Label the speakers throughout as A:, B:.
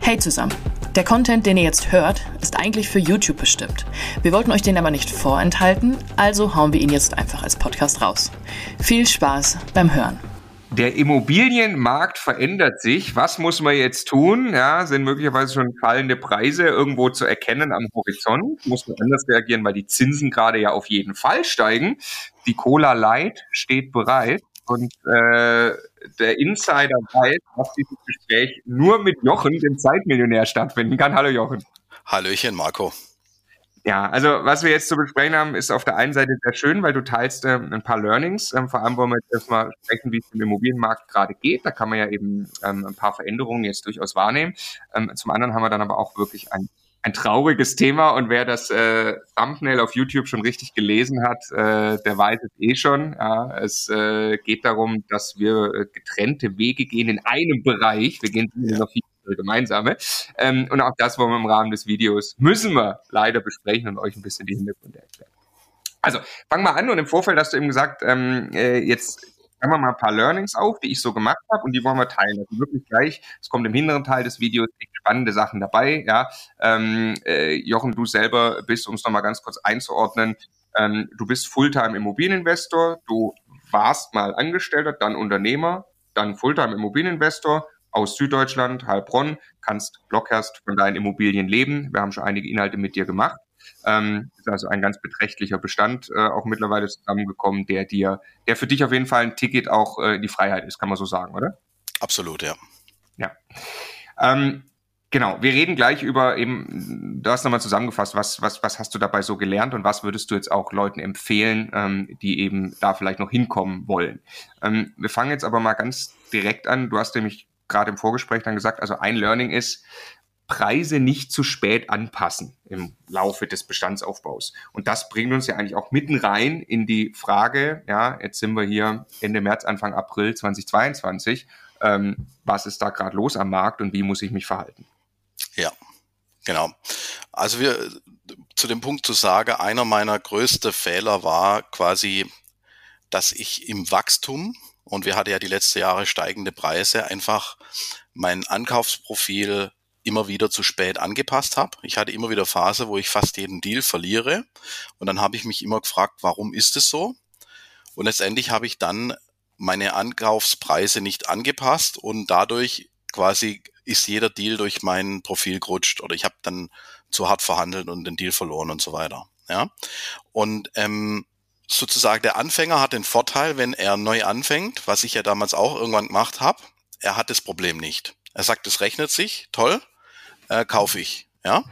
A: Hey zusammen! Der Content, den ihr jetzt hört, ist eigentlich für YouTube bestimmt. Wir wollten euch den aber nicht vorenthalten, also hauen wir ihn jetzt einfach als Podcast raus. Viel Spaß beim Hören!
B: Der Immobilienmarkt verändert sich. Was muss man jetzt tun? Ja, sind möglicherweise schon fallende Preise irgendwo zu erkennen am Horizont? Muss man anders reagieren, weil die Zinsen gerade ja auf jeden Fall steigen. Die Cola Light steht bereit. Und äh, der Insider weiß, dass dieses Gespräch nur mit Jochen, dem Zeitmillionär, stattfinden kann. Hallo Jochen.
C: Hallöchen, Marco.
B: Ja, also was wir jetzt zu besprechen haben, ist auf der einen Seite sehr schön, weil du teilst ähm, ein paar Learnings. Ähm, vor allem wollen wir jetzt erstmal sprechen, wie es im Immobilienmarkt gerade geht. Da kann man ja eben ähm, ein paar Veränderungen jetzt durchaus wahrnehmen. Ähm, zum anderen haben wir dann aber auch wirklich ein ein trauriges Thema und wer das äh, Thumbnail auf YouTube schon richtig gelesen hat, äh, der weiß es eh schon. Ja, es äh, geht darum, dass wir äh, getrennte Wege gehen in einem Bereich. Wir gehen ja. noch viel gemeinsame. Ähm, und auch das wollen wir im Rahmen des Videos, müssen wir leider besprechen und euch ein bisschen die Hintergründe erklären. Also, fang mal an und im Vorfeld hast du eben gesagt, ähm, äh, jetzt sagen wir mal ein paar Learnings auf, die ich so gemacht habe und die wollen wir teilen. Also wirklich gleich, es kommt im hinteren Teil des Videos spannende Sachen dabei. Ja, ähm, äh, Jochen, du selber bist, um es nochmal ganz kurz einzuordnen, ähm, du bist Fulltime Immobilieninvestor, du warst mal Angestellter, dann Unternehmer, dann Fulltime Immobilieninvestor aus Süddeutschland, Heilbronn, kannst Blockhurst von deinen Immobilien leben. Wir haben schon einige Inhalte mit dir gemacht. Ähm, ist also ein ganz beträchtlicher Bestand äh, auch mittlerweile zusammengekommen, der dir, der für dich auf jeden Fall ein Ticket auch äh, in die Freiheit ist, kann man so sagen, oder?
C: Absolut, ja.
B: Ja. Ähm, Genau, wir reden gleich über eben, du hast nochmal zusammengefasst, was, was, was hast du dabei so gelernt und was würdest du jetzt auch Leuten empfehlen, ähm, die eben da vielleicht noch hinkommen wollen. Ähm, wir fangen jetzt aber mal ganz direkt an. Du hast nämlich gerade im Vorgespräch dann gesagt, also ein Learning ist, Preise nicht zu spät anpassen im Laufe des Bestandsaufbaus. Und das bringt uns ja eigentlich auch mitten rein in die Frage, ja, jetzt sind wir hier Ende März, Anfang April 2022, ähm, was ist da gerade los am Markt und wie muss ich mich verhalten?
C: Ja, genau. Also wir zu dem Punkt zu sagen, einer meiner größten Fehler war quasi, dass ich im Wachstum, und wir hatten ja die letzten Jahre steigende Preise, einfach mein Ankaufsprofil immer wieder zu spät angepasst habe. Ich hatte immer wieder Phase, wo ich fast jeden Deal verliere. Und dann habe ich mich immer gefragt, warum ist es so? Und letztendlich habe ich dann meine Ankaufspreise nicht angepasst und dadurch quasi ist jeder Deal durch mein Profil gerutscht oder ich habe dann zu hart verhandelt und den Deal verloren und so weiter. Ja. Und ähm, sozusagen der Anfänger hat den Vorteil, wenn er neu anfängt, was ich ja damals auch irgendwann gemacht habe, er hat das Problem nicht. Er sagt, es rechnet sich, toll, äh, kaufe ich. Ja.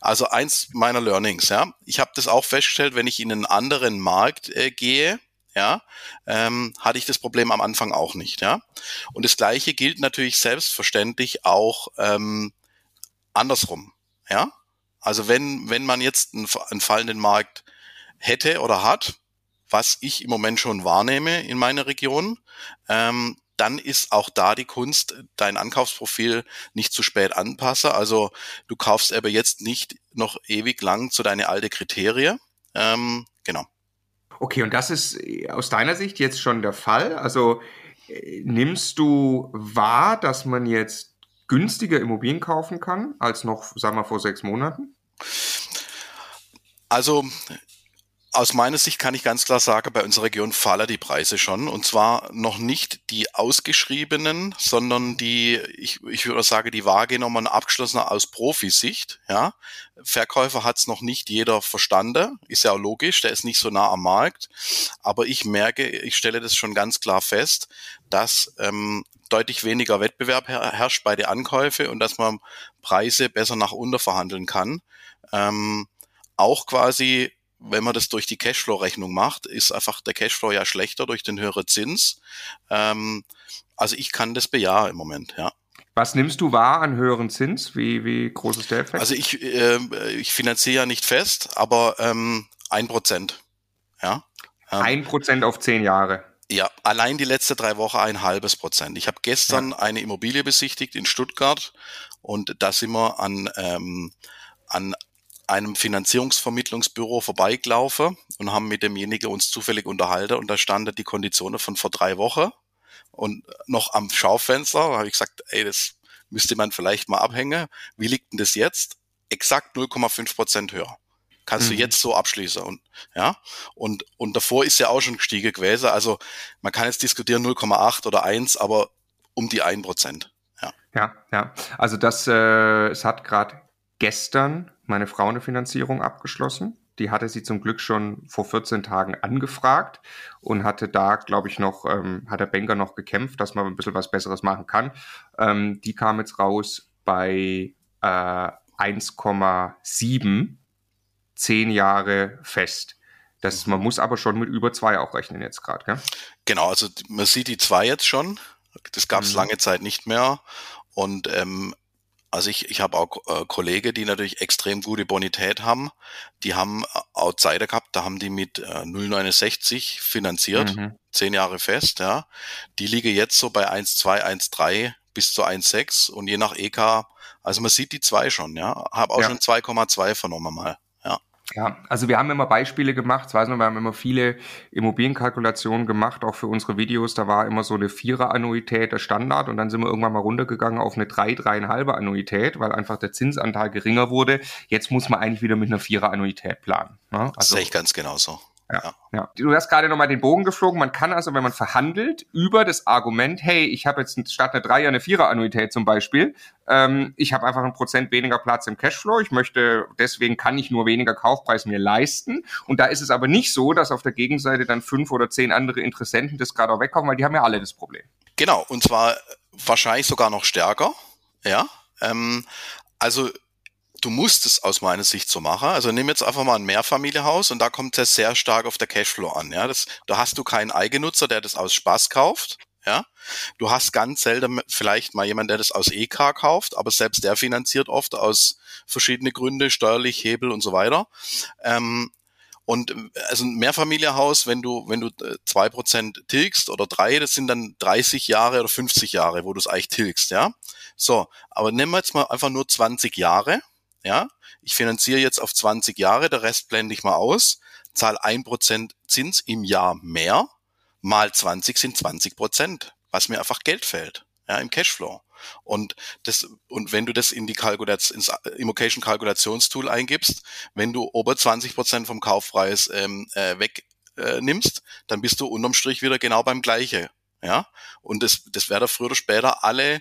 C: Also eins meiner Learnings, ja. Ich habe das auch festgestellt, wenn ich in einen anderen Markt äh, gehe, ja, ähm, hatte ich das Problem am Anfang auch nicht, ja. Und das Gleiche gilt natürlich selbstverständlich auch ähm, andersrum, ja. Also wenn wenn man jetzt einen, einen fallenden Markt hätte oder hat, was ich im Moment schon wahrnehme in meiner Region, ähm, dann ist auch da die Kunst, dein Ankaufsprofil nicht zu spät anpasse. Also du kaufst aber jetzt nicht noch ewig lang zu deine alte Kriterie. Ähm, genau.
B: Okay, und das ist äh, aus deiner Sicht jetzt schon der Fall? Also äh, nimmst du wahr, dass man jetzt günstiger Immobilien kaufen kann als noch, sagen wir, vor sechs Monaten?
C: Also aus meiner Sicht kann ich ganz klar sagen, bei unserer Region fallen die Preise schon. Und zwar noch nicht die ausgeschriebenen, sondern die, ich, ich würde sagen, die wahrgenommen abgeschlossener aus Profisicht. Ja. Verkäufer hat es noch nicht jeder verstanden. Ist ja auch logisch, der ist nicht so nah am Markt. Aber ich merke, ich stelle das schon ganz klar fest, dass ähm, deutlich weniger Wettbewerb herrscht bei den Ankäufe und dass man Preise besser nach unten verhandeln kann. Ähm, auch quasi wenn man das durch die Cashflow-Rechnung macht, ist einfach der Cashflow ja schlechter durch den höheren Zins. Ähm, also ich kann das bejahen im Moment, ja.
B: Was nimmst du wahr an höheren Zins? Wie, wie groß ist der Effekt?
C: Also ich, äh, ich finanziere ja nicht fest, aber ähm, ein Prozent. Ja.
B: Ähm, ein Prozent auf zehn Jahre.
C: Ja, allein die letzte drei Wochen ein halbes Prozent. Ich habe gestern ja. eine Immobilie besichtigt in Stuttgart und da sind wir an, ähm, an einem Finanzierungsvermittlungsbüro vorbeigelaufen und haben mit demjenigen uns zufällig unterhalten und da standen die Konditionen von vor drei Wochen und noch am Schaufenster. Habe ich gesagt, ey, das müsste man vielleicht mal abhängen. Wie liegt denn das jetzt? Exakt 0,5 Prozent höher. Kannst mhm. du jetzt so abschließen und ja und und davor ist ja auch schon gestiegen gewesen. Also man kann jetzt diskutieren 0,8 oder 1, aber um die 1 Prozent. Ja.
B: ja, ja. Also das, äh, es hat gerade gestern meine Frau eine Finanzierung abgeschlossen. Die hatte sie zum Glück schon vor 14 Tagen angefragt und hatte da, glaube ich, noch, ähm, hat der Banker noch gekämpft, dass man ein bisschen was Besseres machen kann. Ähm, die kam jetzt raus bei äh, 1,7, zehn Jahre fest. Das, man muss aber schon mit über zwei auch rechnen jetzt gerade,
C: Genau, also man sieht die zwei jetzt schon. Das gab es mhm. lange Zeit nicht mehr. Und ähm, also ich, ich habe auch äh, Kollegen, die natürlich extrem gute Bonität haben. Die haben äh, Outsider gehabt, da haben die mit äh, 0,69 finanziert, mhm. zehn Jahre fest, ja. Die liegen jetzt so bei 1,2, 1,3 bis zu 1,6 und je nach EK, also man sieht die zwei schon, ja. Habe auch ja. schon 2,2 vernommen mal.
B: Ja, also wir haben immer Beispiele gemacht, ich weiß noch, wir haben immer viele Immobilienkalkulationen gemacht, auch für unsere Videos, da war immer so eine Vierer-Annuität der Standard und dann sind wir irgendwann mal runtergegangen auf eine drei, dreieinhalbe Annuität, weil einfach der Zinsanteil geringer wurde. Jetzt muss man eigentlich wieder mit einer Vierer-Annuität planen.
C: Ne? Also, das sehe ich ganz genauso.
B: Ja, ja. Du hast gerade nochmal den Bogen geflogen. Man kann also, wenn man verhandelt, über das Argument, hey, ich habe jetzt statt einer Dreier eine Vierer-Annuität zum Beispiel, ähm, ich habe einfach ein Prozent weniger Platz im Cashflow, ich möchte, deswegen kann ich nur weniger Kaufpreis mir leisten. Und da ist es aber nicht so, dass auf der Gegenseite dann fünf oder zehn andere Interessenten das gerade auch wegkaufen, weil die haben ja alle das Problem.
C: Genau, und zwar wahrscheinlich sogar noch stärker. Ja, ähm, also du musst es aus meiner Sicht so machen. Also nimm jetzt einfach mal ein Mehrfamilienhaus und da kommt es sehr stark auf der Cashflow an. Ja, das, da hast du keinen Eigennutzer, der das aus Spaß kauft. Ja, du hast ganz selten vielleicht mal jemand, der das aus EK kauft, aber selbst der finanziert oft aus verschiedene Gründe, steuerlich, Hebel und so weiter. Ähm, und also ein Mehrfamilienhaus, wenn du, wenn du äh, zwei Prozent tilgst oder drei, das sind dann 30 Jahre oder 50 Jahre, wo du es eigentlich tilgst, ja. So, aber nehmen wir jetzt mal einfach nur 20 Jahre ja, ich finanziere jetzt auf 20 Jahre, der Rest blende ich mal aus, zahle ein Prozent Zins im Jahr mehr, mal 20 sind 20 Prozent, was mir einfach Geld fällt, ja, im Cashflow. Und das, und wenn du das in die Kalkulation, ins Immocation Kalkulationstool eingibst, wenn du ober 20 Prozent vom Kaufpreis ähm, äh, weg äh, dann bist du unterm Strich wieder genau beim gleiche Ja, und das, das werden früher oder später alle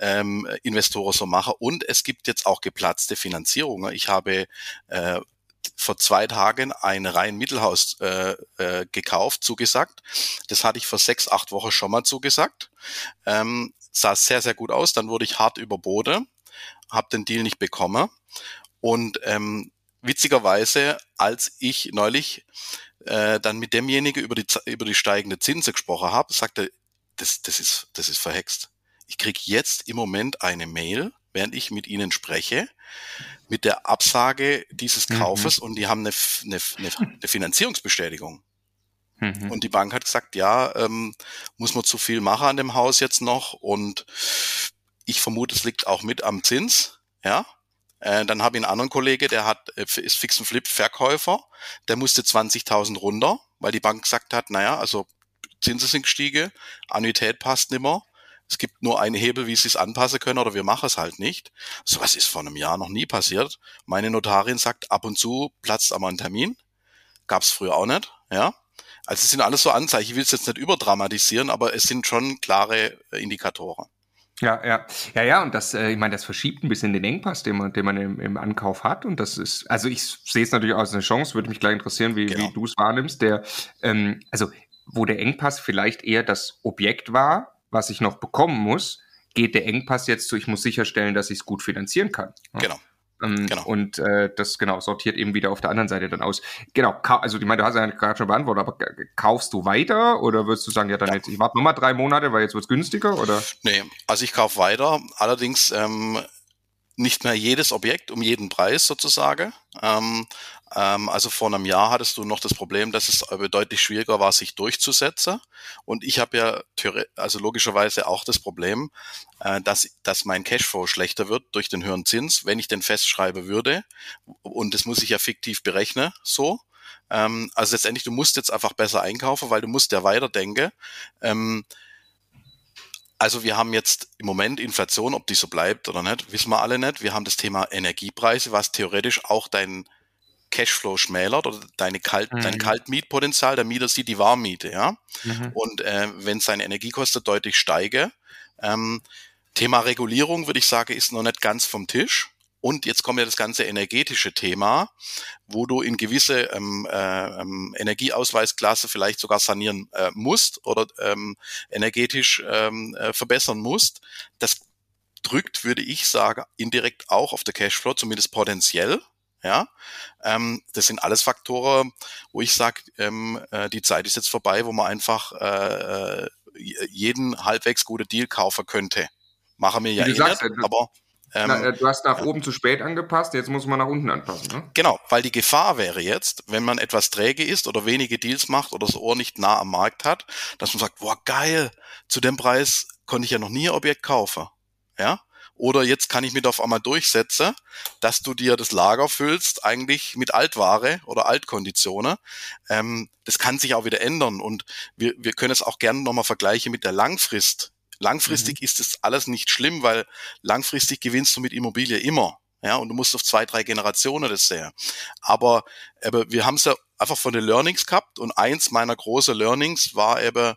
C: ähm, Investoren so machen. Und es gibt jetzt auch geplatzte Finanzierungen. Ich habe äh, vor zwei Tagen ein rein Mittelhaus äh, äh, gekauft, zugesagt. Das hatte ich vor sechs, acht Wochen schon mal zugesagt. Ähm, sah sehr, sehr gut aus. Dann wurde ich hart überboten, habe den Deal nicht bekommen. Und ähm, witzigerweise, als ich neulich äh, dann mit demjenigen über die, über die steigende Zinse gesprochen habe, sagte, das, das, ist, das ist verhext. Ich krieg jetzt im Moment eine Mail, während ich mit Ihnen spreche, mit der Absage dieses mhm. Kaufes mhm. und die haben eine, eine, eine Finanzierungsbestätigung. Mhm. Und die Bank hat gesagt, ja, ähm, muss man zu viel machen an dem Haus jetzt noch und ich vermute, es liegt auch mit am Zins, ja. Äh, dann habe ich einen anderen Kollege, der hat, äh, ist Fix und Flip Verkäufer, der musste 20.000 runter, weil die Bank gesagt hat, naja, also Zinsen sind gestiegen, Annuität passt nimmer es gibt nur einen Hebel, wie sie es anpassen können oder wir machen es halt nicht. Sowas ist vor einem Jahr noch nie passiert. Meine Notarin sagt, ab und zu platzt einmal ein Termin. Gab es früher auch nicht, ja. Also es sind alles so Anzeichen. Ich will es jetzt nicht überdramatisieren, aber es sind schon klare äh, Indikatoren.
B: Ja, ja, ja, ja, und das, äh, ich meine, das verschiebt ein bisschen den Engpass, den man, den man im, im Ankauf hat. Und das ist, also ich sehe es natürlich als eine Chance, würde mich gleich interessieren, wie, genau. wie du es wahrnimmst. Der, ähm, also wo der Engpass vielleicht eher das Objekt war, was ich noch bekommen muss, geht der Engpass jetzt zu, ich muss sicherstellen, dass ich es gut finanzieren kann.
C: Genau.
B: Ähm, genau. Und äh, das genau sortiert eben wieder auf der anderen Seite dann aus. Genau, also ich meine, du hast ja gerade schon beantwortet, aber kaufst du weiter oder würdest du sagen, ja dann ja. jetzt, ich warte nochmal drei Monate, weil jetzt wird's günstiger oder?
C: Nee, also ich kaufe weiter, allerdings ähm, nicht mehr jedes Objekt um jeden Preis sozusagen. Ähm, also vor einem Jahr hattest du noch das Problem, dass es deutlich schwieriger war, sich durchzusetzen. Und ich habe ja also logischerweise auch das Problem, äh, dass, dass mein Cashflow schlechter wird durch den höheren Zins, wenn ich den festschreibe würde. Und das muss ich ja fiktiv berechnen, so. Ähm, also letztendlich, du musst jetzt einfach besser einkaufen, weil du musst ja weiterdenken. Ähm, also wir haben jetzt im Moment Inflation, ob die so bleibt oder nicht, wissen wir alle nicht. Wir haben das Thema Energiepreise, was theoretisch auch dein Cashflow schmälert oder deine Kalt, mhm. dein Kaltmietpotenzial. Der Mieter sieht die Warmmiete, ja. Mhm. Und äh, wenn seine Energiekosten deutlich steige, ähm, Thema Regulierung, würde ich sagen, ist noch nicht ganz vom Tisch. Und jetzt kommt ja das ganze energetische Thema, wo du in gewisse ähm, äh, ähm, Energieausweisklasse vielleicht sogar sanieren äh, musst oder ähm, energetisch ähm, äh, verbessern musst. Das drückt, würde ich sagen, indirekt auch auf der Cashflow, zumindest potenziell. Ja, ähm, das sind alles Faktoren, wo ich sage, ähm, äh, die Zeit ist jetzt vorbei, wo man einfach äh, äh jeden halbwegs gute Deal kaufen könnte. Machen wir ja eh
B: sagst, nicht, aber ähm, Na, äh, du hast nach oben zu spät angepasst, jetzt muss man nach unten anpassen. Ne?
C: Genau, weil die Gefahr wäre jetzt, wenn man etwas träge ist oder wenige Deals macht oder das Ohr nicht nah am Markt hat, dass man sagt, boah geil, zu dem Preis konnte ich ja noch nie ein Objekt kaufen. Ja, oder jetzt kann ich mit auf einmal durchsetzen, dass du dir das Lager füllst, eigentlich mit Altware oder Altkonditionen. Ähm, das kann sich auch wieder ändern. Und wir, wir können es auch gerne nochmal vergleichen mit der Langfrist. Langfristig mhm. ist es alles nicht schlimm, weil langfristig gewinnst du mit Immobilie immer. Ja, und du musst auf zwei, drei Generationen das sehen. Aber, aber wir haben es ja einfach von den Learnings gehabt und eins meiner großen Learnings war eben,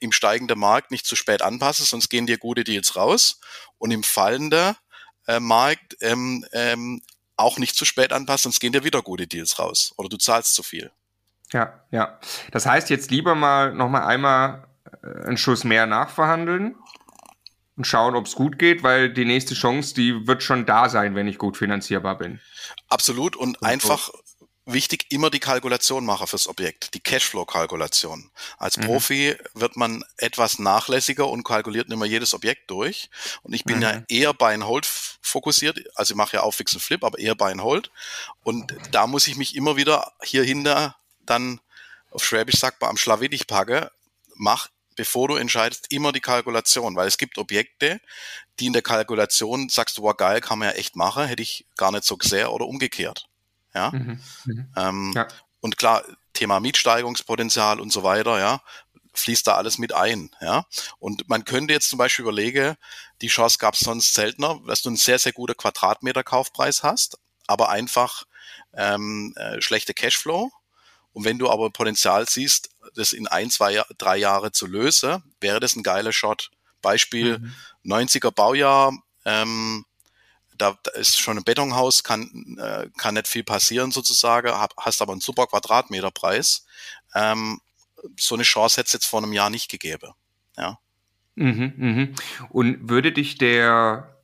C: im steigenden Markt nicht zu spät anpassen, sonst gehen dir gute Deals raus. Und im fallenden äh, Markt ähm, ähm, auch nicht zu spät anpassen, sonst gehen dir wieder gute Deals raus. Oder du zahlst zu viel.
B: Ja, ja. Das heißt jetzt lieber mal noch mal einmal äh, einen Schuss mehr nachverhandeln und schauen, ob es gut geht, weil die nächste Chance, die wird schon da sein, wenn ich gut finanzierbar bin.
C: Absolut und, und einfach wichtig, immer die Kalkulation machen fürs Objekt, die Cashflow-Kalkulation. Als mhm. Profi wird man etwas nachlässiger und kalkuliert nicht mehr jedes Objekt durch. Und ich bin mhm. ja eher Buy and Hold fokussiert, also ich mache ja auch Fix und Flip, aber eher Buy and Hold. Und da muss ich mich immer wieder hier hinter dann auf Schwäbisch sagt man am Schlawittich packe, mach bevor du entscheidest, immer die Kalkulation, weil es gibt Objekte, die in der Kalkulation sagst du, wow, geil, kann man ja echt machen, hätte ich gar nicht so gesehen oder umgekehrt. Ja? Mhm. Mhm. Ähm, ja. Und klar, Thema Mietsteigerungspotenzial und so weiter, ja, fließt da alles mit ein, ja. Und man könnte jetzt zum Beispiel überlegen, die Chance gab es sonst seltener, dass du einen sehr, sehr guten Quadratmeter-Kaufpreis hast, aber einfach ähm, äh, schlechte Cashflow. Und wenn du aber Potenzial siehst, das in ein, zwei, drei Jahre zu lösen, wäre das ein geiler Shot. Beispiel mhm. 90er Baujahr, ähm, da, da ist schon ein Betonhaus, kann, äh, kann nicht viel passieren sozusagen, hab, hast aber einen super Quadratmeterpreis. Ähm, so eine Chance hätte es jetzt vor einem Jahr nicht gegeben. Ja.
B: Mhm, mhm. Und würde dich der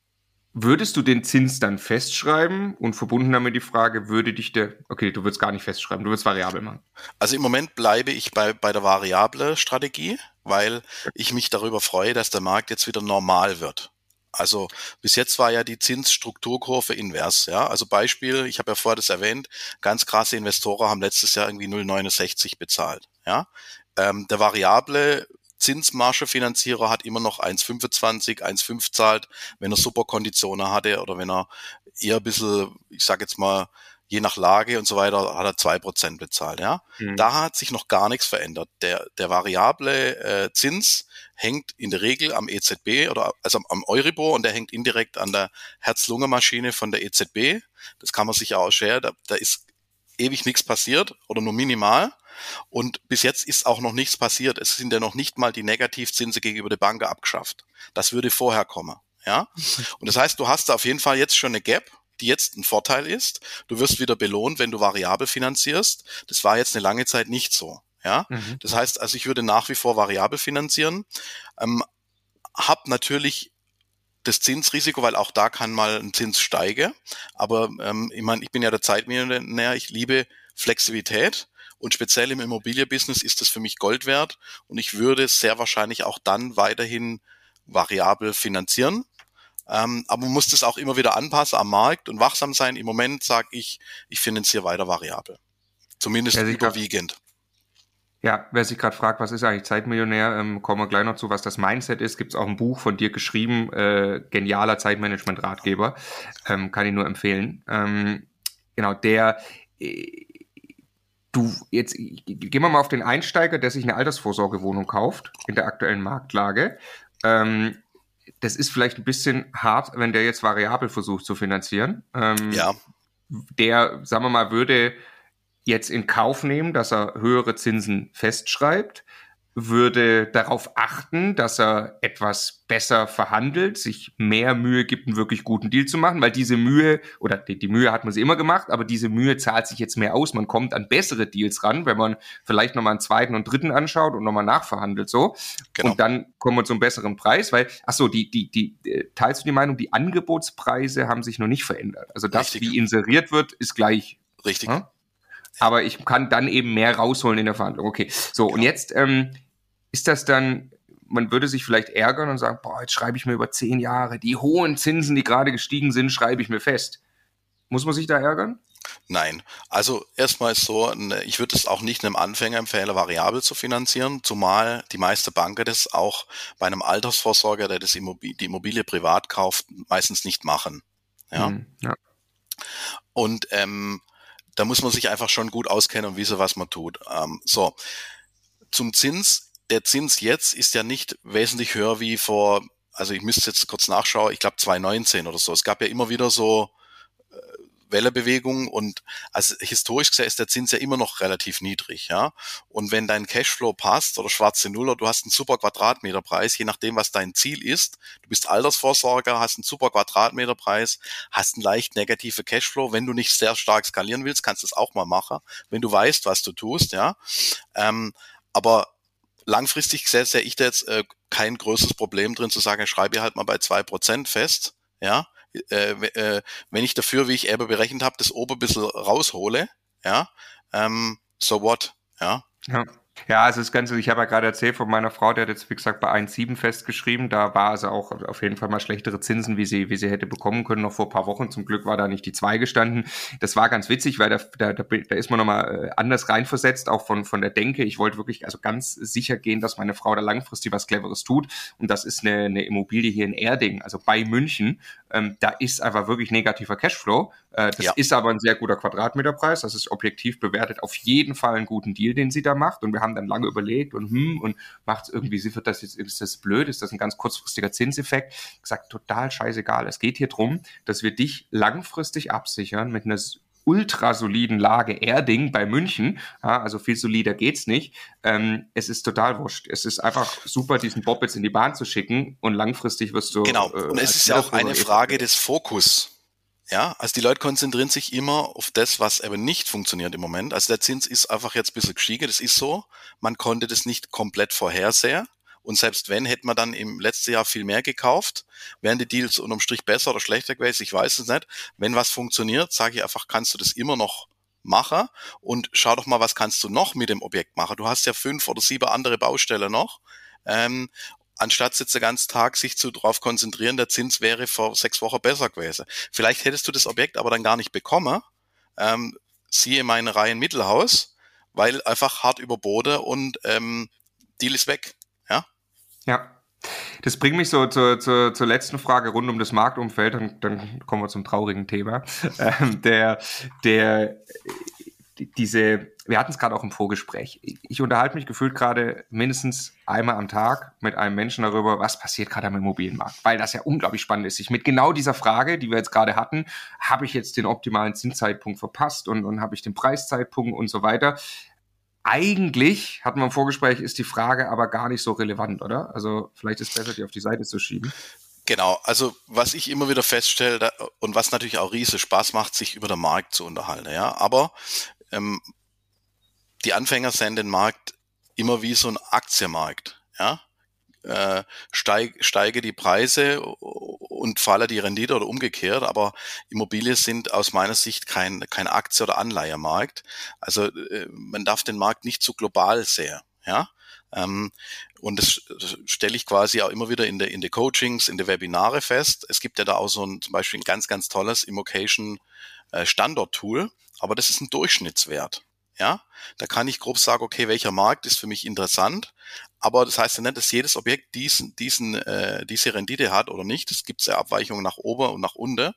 B: Würdest du den Zins dann festschreiben und verbunden damit die Frage, würde dich der, okay, du würdest gar nicht festschreiben, du würdest variabel machen.
C: Also im Moment bleibe ich bei, bei der variable Strategie, weil ich mich darüber freue, dass der Markt jetzt wieder normal wird. Also bis jetzt war ja die Zinsstrukturkurve invers. Ja, also Beispiel, ich habe ja vorher das erwähnt, ganz krasse Investoren haben letztes Jahr irgendwie 0,69 bezahlt. Ja, ähm, der variable Zinsmargefinanzierer hat immer noch 1,25, 1,5 zahlt, wenn er super Konditionen hatte oder wenn er eher ein bisschen, ich sage jetzt mal, je nach Lage und so weiter, hat er zwei Prozent bezahlt. Ja? Mhm. Da hat sich noch gar nichts verändert. Der, der variable äh, Zins hängt in der Regel am EZB oder also am Euribor und der hängt indirekt an der Herz-Lunge-Maschine von der EZB. Das kann man sich ja auch scheren. Da, da ist ewig nichts passiert oder nur minimal. Und bis jetzt ist auch noch nichts passiert. Es sind ja noch nicht mal die Negativzinse gegenüber der Bank abgeschafft. Das würde vorher kommen. Ja. Und das heißt, du hast da auf jeden Fall jetzt schon eine Gap, die jetzt ein Vorteil ist. Du wirst wieder belohnt, wenn du variabel finanzierst. Das war jetzt eine lange Zeit nicht so. Ja. Mhm. Das heißt, also ich würde nach wie vor variabel finanzieren. Ähm, hab natürlich das Zinsrisiko, weil auch da kann mal ein Zins steigen. Aber ähm, ich meine, ich bin ja der Zeitmillionär, ich liebe Flexibilität. Und speziell im Immobilienbusiness ist das für mich Gold wert. Und ich würde sehr wahrscheinlich auch dann weiterhin variabel finanzieren. Ähm, aber man muss das auch immer wieder anpassen am Markt und wachsam sein. Im Moment sage ich, ich finanziere weiter variabel. Zumindest überwiegend.
B: Ja, wer sich gerade fragt, was ist eigentlich Zeitmillionär, ähm, kommen wir gleich noch zu, was das Mindset ist. Gibt es auch ein Buch von dir geschrieben, äh, genialer Zeitmanagement-Ratgeber, ähm, kann ich nur empfehlen. Ähm, genau, der äh, du jetzt gehen wir mal auf den Einsteiger, der sich eine Altersvorsorgewohnung kauft in der aktuellen Marktlage. Ähm, das ist vielleicht ein bisschen hart, wenn der jetzt variabel versucht zu finanzieren. Ähm,
C: ja.
B: Der, sagen wir mal, würde jetzt in Kauf nehmen, dass er höhere Zinsen festschreibt würde darauf achten, dass er etwas besser verhandelt, sich mehr Mühe gibt, einen wirklich guten Deal zu machen, weil diese Mühe, oder die, die, Mühe hat man sie immer gemacht, aber diese Mühe zahlt sich jetzt mehr aus. Man kommt an bessere Deals ran, wenn man vielleicht nochmal einen zweiten und dritten anschaut und nochmal nachverhandelt so. Genau. Und dann kommen wir zum besseren Preis, weil, ach so, die, die, die, äh, teilst du die Meinung, die Angebotspreise haben sich noch nicht verändert. Also das, Richtig. wie inseriert wird, ist gleich.
C: Richtig. Hm?
B: Aber ich kann dann eben mehr rausholen in der Verhandlung. Okay, so genau. und jetzt ähm, ist das dann, man würde sich vielleicht ärgern und sagen, boah, jetzt schreibe ich mir über zehn Jahre, die hohen Zinsen, die gerade gestiegen sind, schreibe ich mir fest. Muss man sich da ärgern?
C: Nein, also erstmal ist so, ich würde es auch nicht einem Anfänger empfehlen, variabel zu finanzieren, zumal die meiste Banken das auch bei einem Altersvorsorger, der das Immobilie, die Immobilie privat kauft, meistens nicht machen. Ja. Hm, ja. Und ähm, da muss man sich einfach schon gut auskennen und wissen, was man tut. Ähm, so, zum Zins. Der Zins jetzt ist ja nicht wesentlich höher wie vor, also ich müsste jetzt kurz nachschauen, ich glaube 2019 oder so. Es gab ja immer wieder so Wellebewegung und also historisch gesehen ist der Zins ja immer noch relativ niedrig, ja. Und wenn dein Cashflow passt oder schwarze Nuller, du hast einen super Quadratmeterpreis, je nachdem, was dein Ziel ist. Du bist Altersvorsorger, hast einen super Quadratmeterpreis, hast einen leicht negative Cashflow. Wenn du nicht sehr stark skalieren willst, kannst du es auch mal machen, wenn du weißt, was du tust, ja. Ähm, aber langfristig sehe, sehe ich da jetzt äh, kein größeres Problem drin zu sagen, ich schreibe halt mal bei zwei Prozent fest, ja, äh, äh, wenn ich dafür, wie ich eben berechnet habe, das ober bisschen raushole, ja, ähm, so what, ja.
B: Ja. Ja, also das Ganze, ich habe ja gerade erzählt von meiner Frau, der hat jetzt, wie gesagt, bei 1,7 festgeschrieben. Da war also auch auf jeden Fall mal schlechtere Zinsen, wie sie, wie sie hätte bekommen können, noch vor paar Wochen. Zum Glück war da nicht die 2 gestanden. Das war ganz witzig, weil da, da, da ist man nochmal äh, anders reinversetzt, auch von, von der Denke. Ich wollte wirklich also ganz sicher gehen, dass meine Frau da langfristig was Cleveres tut. Und das ist eine, eine Immobilie hier in Erding, also bei München. Ähm, da ist einfach wirklich negativer Cashflow. Äh, das ja. ist aber ein sehr guter Quadratmeterpreis. Das ist objektiv bewertet auf jeden Fall einen guten Deal, den sie da macht. Und wir haben dann lange überlegt und hm, und macht irgendwie, wird das jetzt, ist das blöd, ist das ein ganz kurzfristiger Zinseffekt? Ich gesagt, total scheißegal. Es geht hier drum, dass wir dich langfristig absichern mit einer ultra soliden Lage Erding bei München. Ja, also viel solider geht's nicht. Ähm, es ist total wurscht. Es ist einfach super, diesen Bob jetzt in die Bahn zu schicken und langfristig wirst du.
C: Genau. Äh, und es ist ja auch eine Frage des Fokus. Ja, also die Leute konzentrieren sich immer auf das, was eben nicht funktioniert im Moment. Also der Zins ist einfach jetzt ein bisschen gestiegen, das ist so. Man konnte das nicht komplett vorhersehen. Und selbst wenn, hätte man dann im letzten Jahr viel mehr gekauft. Wären die Deals unterm Strich besser oder schlechter gewesen? Ich weiß es nicht. Wenn was funktioniert, sage ich einfach, kannst du das immer noch machen und schau doch mal, was kannst du noch mit dem Objekt machen. Du hast ja fünf oder sieben andere Baustellen noch. Ähm, anstatt jetzt den ganzen Tag sich zu drauf konzentrieren, der Zins wäre vor sechs Wochen besser gewesen. Vielleicht hättest du das Objekt aber dann gar nicht bekommen. Ähm, siehe mein Reihen Mittelhaus, weil einfach hart überboten und ähm, Deal ist weg.
B: Ja. Das bringt mich so zur, zur, zur letzten Frage rund um das Marktumfeld, dann, dann kommen wir zum traurigen Thema. Ähm, der, der, diese, wir hatten es gerade auch im Vorgespräch. Ich unterhalte mich gefühlt gerade mindestens einmal am Tag mit einem Menschen darüber, was passiert gerade am Immobilienmarkt, weil das ja unglaublich spannend ist. Ich mit genau dieser Frage, die wir jetzt gerade hatten, habe ich jetzt den optimalen Zinszeitpunkt verpasst und, und habe ich den Preiszeitpunkt und so weiter eigentlich, hatten wir im Vorgespräch, ist die Frage aber gar nicht so relevant, oder? Also vielleicht ist es besser, die auf die Seite zu schieben.
C: Genau, also was ich immer wieder feststelle und was natürlich auch riesig Spaß macht, sich über den Markt zu unterhalten, ja. Aber ähm, die Anfänger sehen den Markt immer wie so ein Aktienmarkt, ja äh, steig, steige die Preise und falle die Rendite oder umgekehrt. Aber Immobilien sind aus meiner Sicht kein, kein Aktie- oder Anleihemarkt. Also äh, man darf den Markt nicht zu global sehen. Ja, ähm, und das stelle ich quasi auch immer wieder in der in der Coachings, in der Webinare fest. Es gibt ja da auch so ein zum Beispiel ein ganz ganz tolles Immocation äh, Standort Tool, aber das ist ein Durchschnittswert. Ja, da kann ich grob sagen, okay, welcher Markt ist für mich interessant, aber das heißt ja nicht, dass jedes Objekt diesen, diesen, äh, diese Rendite hat oder nicht. Es gibt ja Abweichungen nach oben und nach unten.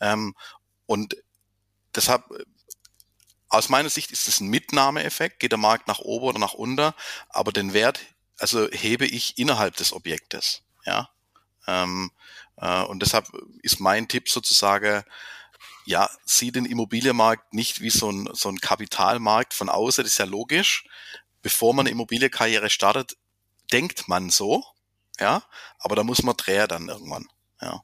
C: Ähm, und deshalb, aus meiner Sicht ist es ein Mitnahmeeffekt. Geht der Markt nach oben oder nach unten? Aber den Wert, also hebe ich innerhalb des Objektes. Ja. Ähm, äh, und deshalb ist mein Tipp sozusagen, ja, sieh den Immobilienmarkt nicht wie so ein, so ein Kapitalmarkt von außen, das ist ja logisch bevor man eine Immobilienkarriere startet, denkt man so, ja, aber da muss man drehen dann irgendwann, ja.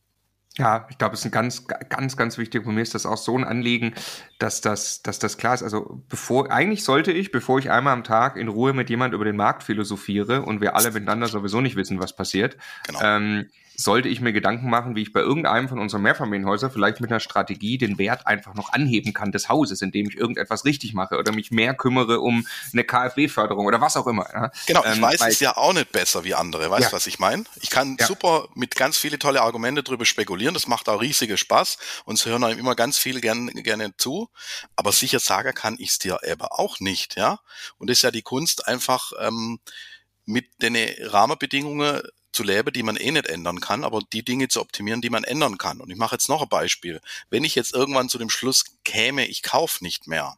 B: Ja, ich glaube, es ist ein ganz, ganz, ganz wichtig. Bei mir ist das auch so ein Anliegen, dass das, dass das klar ist. Also bevor, eigentlich sollte ich, bevor ich einmal am Tag in Ruhe mit jemand über den Markt philosophiere und wir alle miteinander sowieso nicht wissen, was passiert, genau. ähm, sollte ich mir Gedanken machen, wie ich bei irgendeinem von unseren Mehrfamilienhäusern vielleicht mit einer Strategie den Wert einfach noch anheben kann des Hauses, indem ich irgendetwas richtig mache oder mich mehr kümmere um eine KfW-Förderung oder was auch immer. Ja.
C: Genau, ich ähm, weiß es ja auch nicht besser wie andere. Weißt du, ja. was ich meine? Ich kann ja. super mit ganz viele tolle Argumente drüber spekulieren. Das macht auch riesige Spaß. Uns hören einem immer ganz viel gerne, gerne zu. Aber sicher sagen kann ich es dir aber auch nicht. Ja. Und das ist ja die Kunst einfach, ähm, mit den Rahmenbedingungen zu leben, die man eh nicht ändern kann, aber die Dinge zu optimieren, die man ändern kann. Und ich mache jetzt noch ein Beispiel. Wenn ich jetzt irgendwann zu dem Schluss käme, ich kaufe nicht mehr,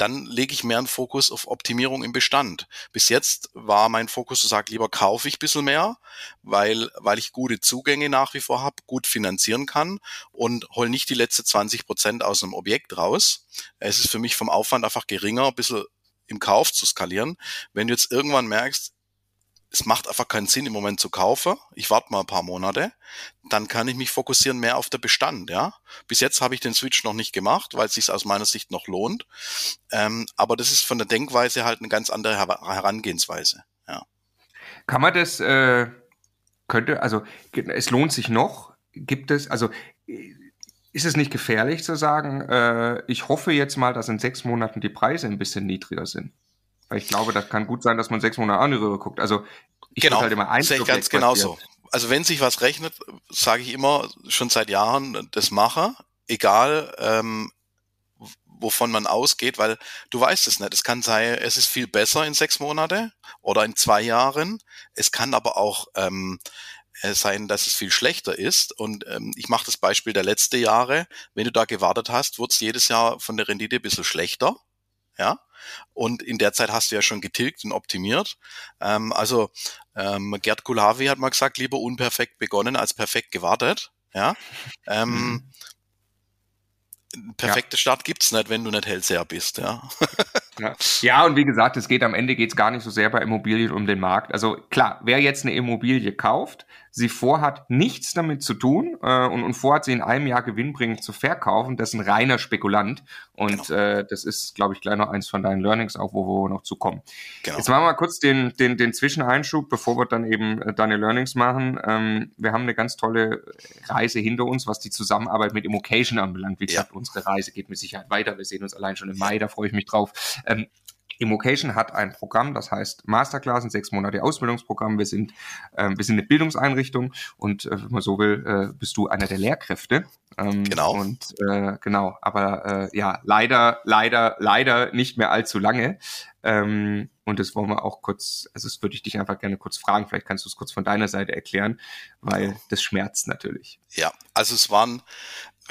C: dann lege ich mehr einen Fokus auf Optimierung im Bestand. Bis jetzt war mein Fokus zu sagen, lieber kaufe ich ein bisschen mehr, weil, weil ich gute Zugänge nach wie vor habe, gut finanzieren kann und hol nicht die letzte 20 Prozent aus einem Objekt raus. Es ist für mich vom Aufwand einfach geringer, ein bisschen im Kauf zu skalieren. Wenn du jetzt irgendwann merkst, es macht einfach keinen Sinn im Moment zu kaufen. Ich warte mal ein paar Monate, dann kann ich mich fokussieren mehr auf der Bestand. Ja, bis jetzt habe ich den Switch noch nicht gemacht, weil es sich aus meiner Sicht noch lohnt. Ähm, aber das ist von der Denkweise halt eine ganz andere Her Herangehensweise. Ja.
B: Kann man das? Äh, könnte also es lohnt sich noch. Gibt es also ist es nicht gefährlich zu sagen, äh, ich hoffe jetzt mal, dass in sechs Monaten die Preise ein bisschen niedriger sind? Weil ich glaube, das kann gut sein, dass man sechs Monate an rüber guckt. Also
C: ich genau, halt immer eins sehe ich ganz genauso. Also wenn sich was rechnet, sage ich immer schon seit Jahren, das mache, egal ähm, wovon man ausgeht, weil du weißt es nicht. Es kann sein, es ist viel besser in sechs Monate oder in zwei Jahren. Es kann aber auch ähm, äh, sein, dass es viel schlechter ist. Und ähm, ich mache das Beispiel der letzten Jahre. Wenn du da gewartet hast, wird es jedes Jahr von der Rendite ein bisschen schlechter. Ja, und in der Zeit hast du ja schon getilgt und optimiert. Ähm, also ähm, Gerd Kulavi hat mal gesagt, lieber unperfekt begonnen als perfekt gewartet. Ja. Ähm, mhm. perfekte ja. Start gibt's nicht, wenn du nicht Hellseher bist, ja.
B: ja. ja, und wie gesagt, es geht am Ende geht's gar nicht so sehr bei Immobilien um den Markt. Also klar, wer jetzt eine Immobilie kauft, sie vorhat, nichts damit zu tun äh, und, und vorhat, sie in einem Jahr gewinnbringend zu verkaufen, das ist ein reiner Spekulant. Und genau. äh, das ist, glaube ich, gleich noch eins von deinen Learnings, auch wo wir noch zu kommen. Genau. Jetzt machen wir mal kurz den, den, den Zwischeneinschub, bevor wir dann eben äh, deine Learnings machen. Ähm, wir haben eine ganz tolle Reise hinter uns, was die Zusammenarbeit mit Immocation anbelangt. Wie gesagt, ja. unsere Reise geht mit Sicherheit weiter. Wir sehen uns allein schon im Mai, da freue ich mich drauf. Ähm, Immocation hat ein Programm, das heißt Masterclass, ein sechs Monate Ausbildungsprogramm. Wir sind, äh, wir sind eine Bildungseinrichtung und äh, wenn man so will, äh, bist du einer der Lehrkräfte.
C: Ähm, genau.
B: Und äh, genau, aber äh, ja, leider, leider, leider nicht mehr allzu lange. Ähm, und das wollen wir auch kurz, also das würde ich dich einfach gerne kurz fragen. Vielleicht kannst du es kurz von deiner Seite erklären, weil das schmerzt natürlich.
C: Ja, also es waren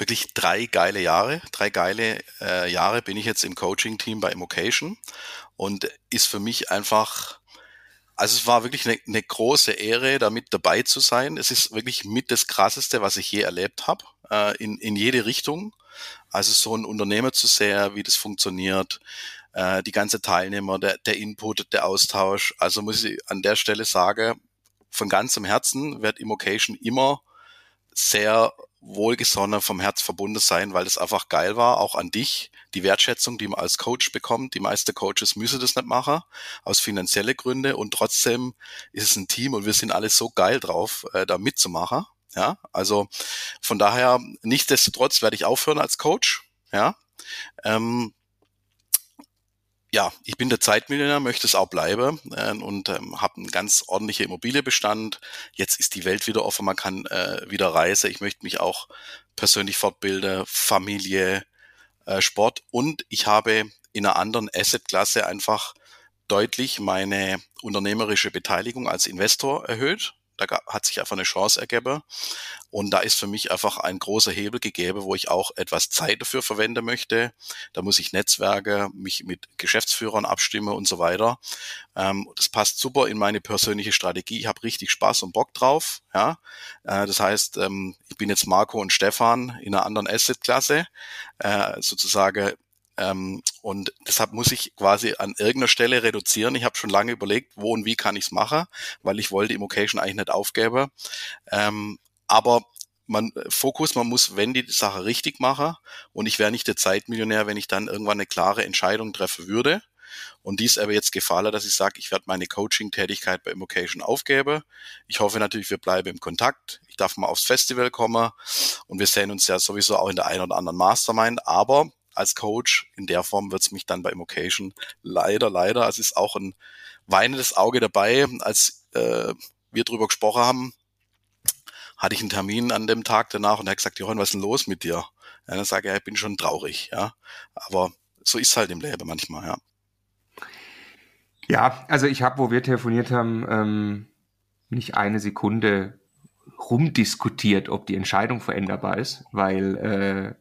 C: wirklich drei geile Jahre. Drei geile äh, Jahre bin ich jetzt im Coaching-Team bei Immocation und ist für mich einfach, also es war wirklich eine, eine große Ehre, da mit dabei zu sein. Es ist wirklich mit das Krasseste, was ich je erlebt habe, äh, in, in jede Richtung. Also so ein Unternehmer zu sehen, wie das funktioniert, äh, die ganze Teilnehmer, der, der Input, der Austausch. Also muss ich an der Stelle sagen, von ganzem Herzen wird Immocation immer sehr wohlgesonnen vom Herz verbunden sein, weil es einfach geil war, auch an dich, die Wertschätzung, die man als Coach bekommt. Die meisten Coaches müssen das nicht machen, aus finanzielle Gründe und trotzdem ist es ein Team und wir sind alle so geil drauf, äh, da mitzumachen. Ja, also von daher, nichtsdestotrotz werde ich aufhören als Coach. Ja, ähm, ja, ich bin der Zeitmillionär, möchte es auch bleiben äh, und ähm, habe einen ganz ordentlichen Immobilienbestand. Jetzt ist die Welt wieder offen, man kann äh, wieder reisen. Ich möchte mich auch persönlich fortbilden, Familie, äh, Sport und ich habe in einer anderen Assetklasse einfach deutlich meine unternehmerische Beteiligung als Investor erhöht. Da hat sich einfach eine Chance ergeben. Und da ist für mich einfach ein großer Hebel gegeben, wo ich auch etwas Zeit dafür verwenden möchte. Da muss ich Netzwerke, mich mit Geschäftsführern abstimmen und so weiter. Ähm, das passt super in meine persönliche Strategie. Ich habe richtig Spaß und Bock drauf. Ja, äh, das heißt, ähm, ich bin jetzt Marco und Stefan in einer anderen Asset-Klasse, äh, sozusagen ähm, und deshalb muss ich quasi an irgendeiner Stelle reduzieren. Ich habe schon lange überlegt, wo und wie kann ich es machen, weil ich wollte Immocation eigentlich nicht aufgeben. Ähm, aber man Fokus, man muss, wenn die Sache richtig machen und ich wäre nicht der Zeitmillionär, wenn ich dann irgendwann eine klare Entscheidung treffen würde. Und dies aber jetzt gefallen, dass ich sage, ich werde meine Coaching-Tätigkeit bei Immocation aufgeben. Ich hoffe natürlich, wir bleiben im Kontakt. Ich darf mal aufs Festival kommen und wir sehen uns ja sowieso auch in der einen oder anderen Mastermind. Aber als Coach. In der Form wird es mich dann bei Immocation leider, leider, es ist auch ein weinendes Auge dabei, als äh, wir drüber gesprochen haben, hatte ich einen Termin an dem Tag danach und er hat gesagt, Johann, was ist denn los mit dir? Ja, dann sage ich, ich bin schon traurig, ja. Aber so ist halt im Leben manchmal, ja.
B: Ja, also ich habe, wo wir telefoniert haben, ähm, nicht eine Sekunde rumdiskutiert, ob die Entscheidung veränderbar ist, weil äh,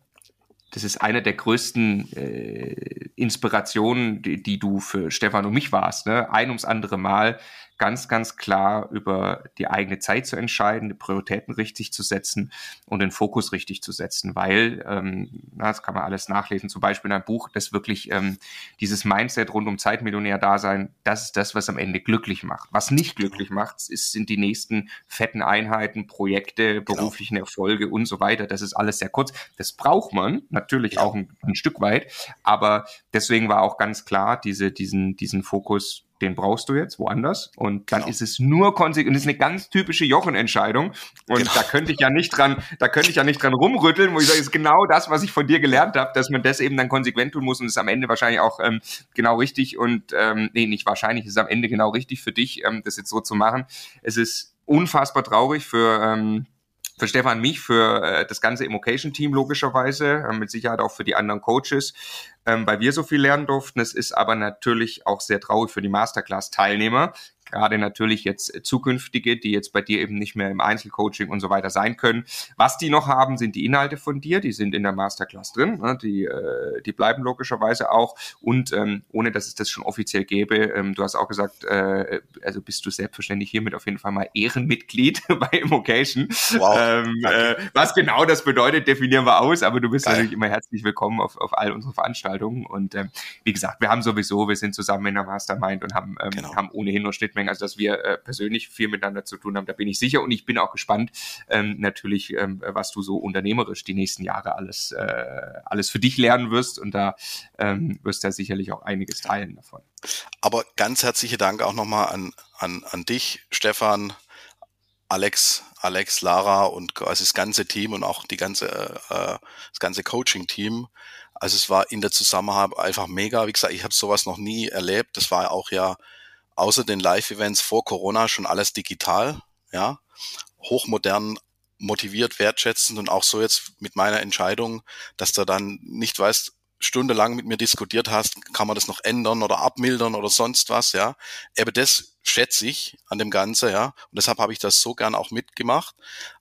B: das ist eine der größten äh, Inspirationen, die, die, du für Stefan und mich warst. Ne? Ein ums andere Mal ganz, ganz klar über die eigene Zeit zu entscheiden, die Prioritäten richtig zu setzen und den Fokus richtig zu setzen, weil, ähm, das kann man alles nachlesen, zum Beispiel in einem Buch, das wirklich ähm, dieses Mindset rund um Zeitmillionär-Dasein, das ist das, was am Ende glücklich macht. Was nicht glücklich macht, ist, sind die nächsten fetten Einheiten, Projekte, genau. beruflichen genau. Erfolge und so weiter. Das ist alles sehr kurz. Das braucht man natürlich ja. auch ein, ein Stück weit, aber deswegen war auch ganz klar diese, diesen, diesen Fokus den brauchst du jetzt woanders. Und dann genau. ist es nur konsequent. Und das ist eine ganz typische Jochen-Entscheidung. Und genau. da könnte ich ja nicht dran, da könnte ich ja nicht dran rumrütteln, wo ich sage, ist genau das, was ich von dir gelernt habe, dass man das eben dann konsequent tun muss und es ist am Ende wahrscheinlich auch ähm, genau richtig und ähm, nee, nicht wahrscheinlich, es ist am Ende genau richtig für dich, ähm, das jetzt so zu machen. Es ist unfassbar traurig für ähm, für Stefan mich, für äh, das ganze Immocation-Team logischerweise, äh, mit Sicherheit auch für die anderen Coaches, ähm, weil wir so viel lernen durften. Es ist aber natürlich auch sehr traurig für die Masterclass-Teilnehmer. Gerade natürlich jetzt zukünftige, die jetzt bei dir eben nicht mehr im Einzelcoaching und so weiter sein können. Was die noch haben, sind die Inhalte von dir, die sind in der Masterclass drin, ne? die, äh, die bleiben logischerweise auch und ähm, ohne dass es das schon offiziell gäbe, ähm, du hast auch gesagt, äh, also bist du selbstverständlich hiermit auf jeden Fall mal Ehrenmitglied bei Immocation. Wow, ähm, äh, was genau das bedeutet, definieren wir aus, aber du bist Geil. natürlich immer herzlich willkommen auf, auf all unsere Veranstaltungen und ähm, wie gesagt, wir haben sowieso, wir sind zusammen in der Mastermind und haben, ähm, genau. haben ohnehin nur Schnittmengen, also dass wir äh, persönlich viel miteinander zu tun haben, da bin ich sicher und ich bin auch gespannt, ähm, natürlich, ähm, was du so unternehmerisch die nächsten Jahre alles, äh, alles für dich lernen wirst und da ähm, wirst du ja sicherlich auch einiges teilen davon.
C: Aber ganz herzliche Dank auch nochmal an, an, an dich, Stefan, Alex, Alex, Lara und quasi das ganze Team und auch die ganze, äh, das ganze Coaching-Team. Also es war in der Zusammenarbeit einfach mega. Wie gesagt, ich habe sowas noch nie erlebt. Das war auch ja außer den Live-Events vor Corona schon alles digital, ja, hochmodern, motiviert, wertschätzend und auch so jetzt mit meiner Entscheidung, dass du dann nicht weißt, stundenlang mit mir diskutiert hast, kann man das noch ändern oder abmildern oder sonst was, ja. Aber das schätze ich an dem Ganze, ja. Und deshalb habe ich das so gern auch mitgemacht.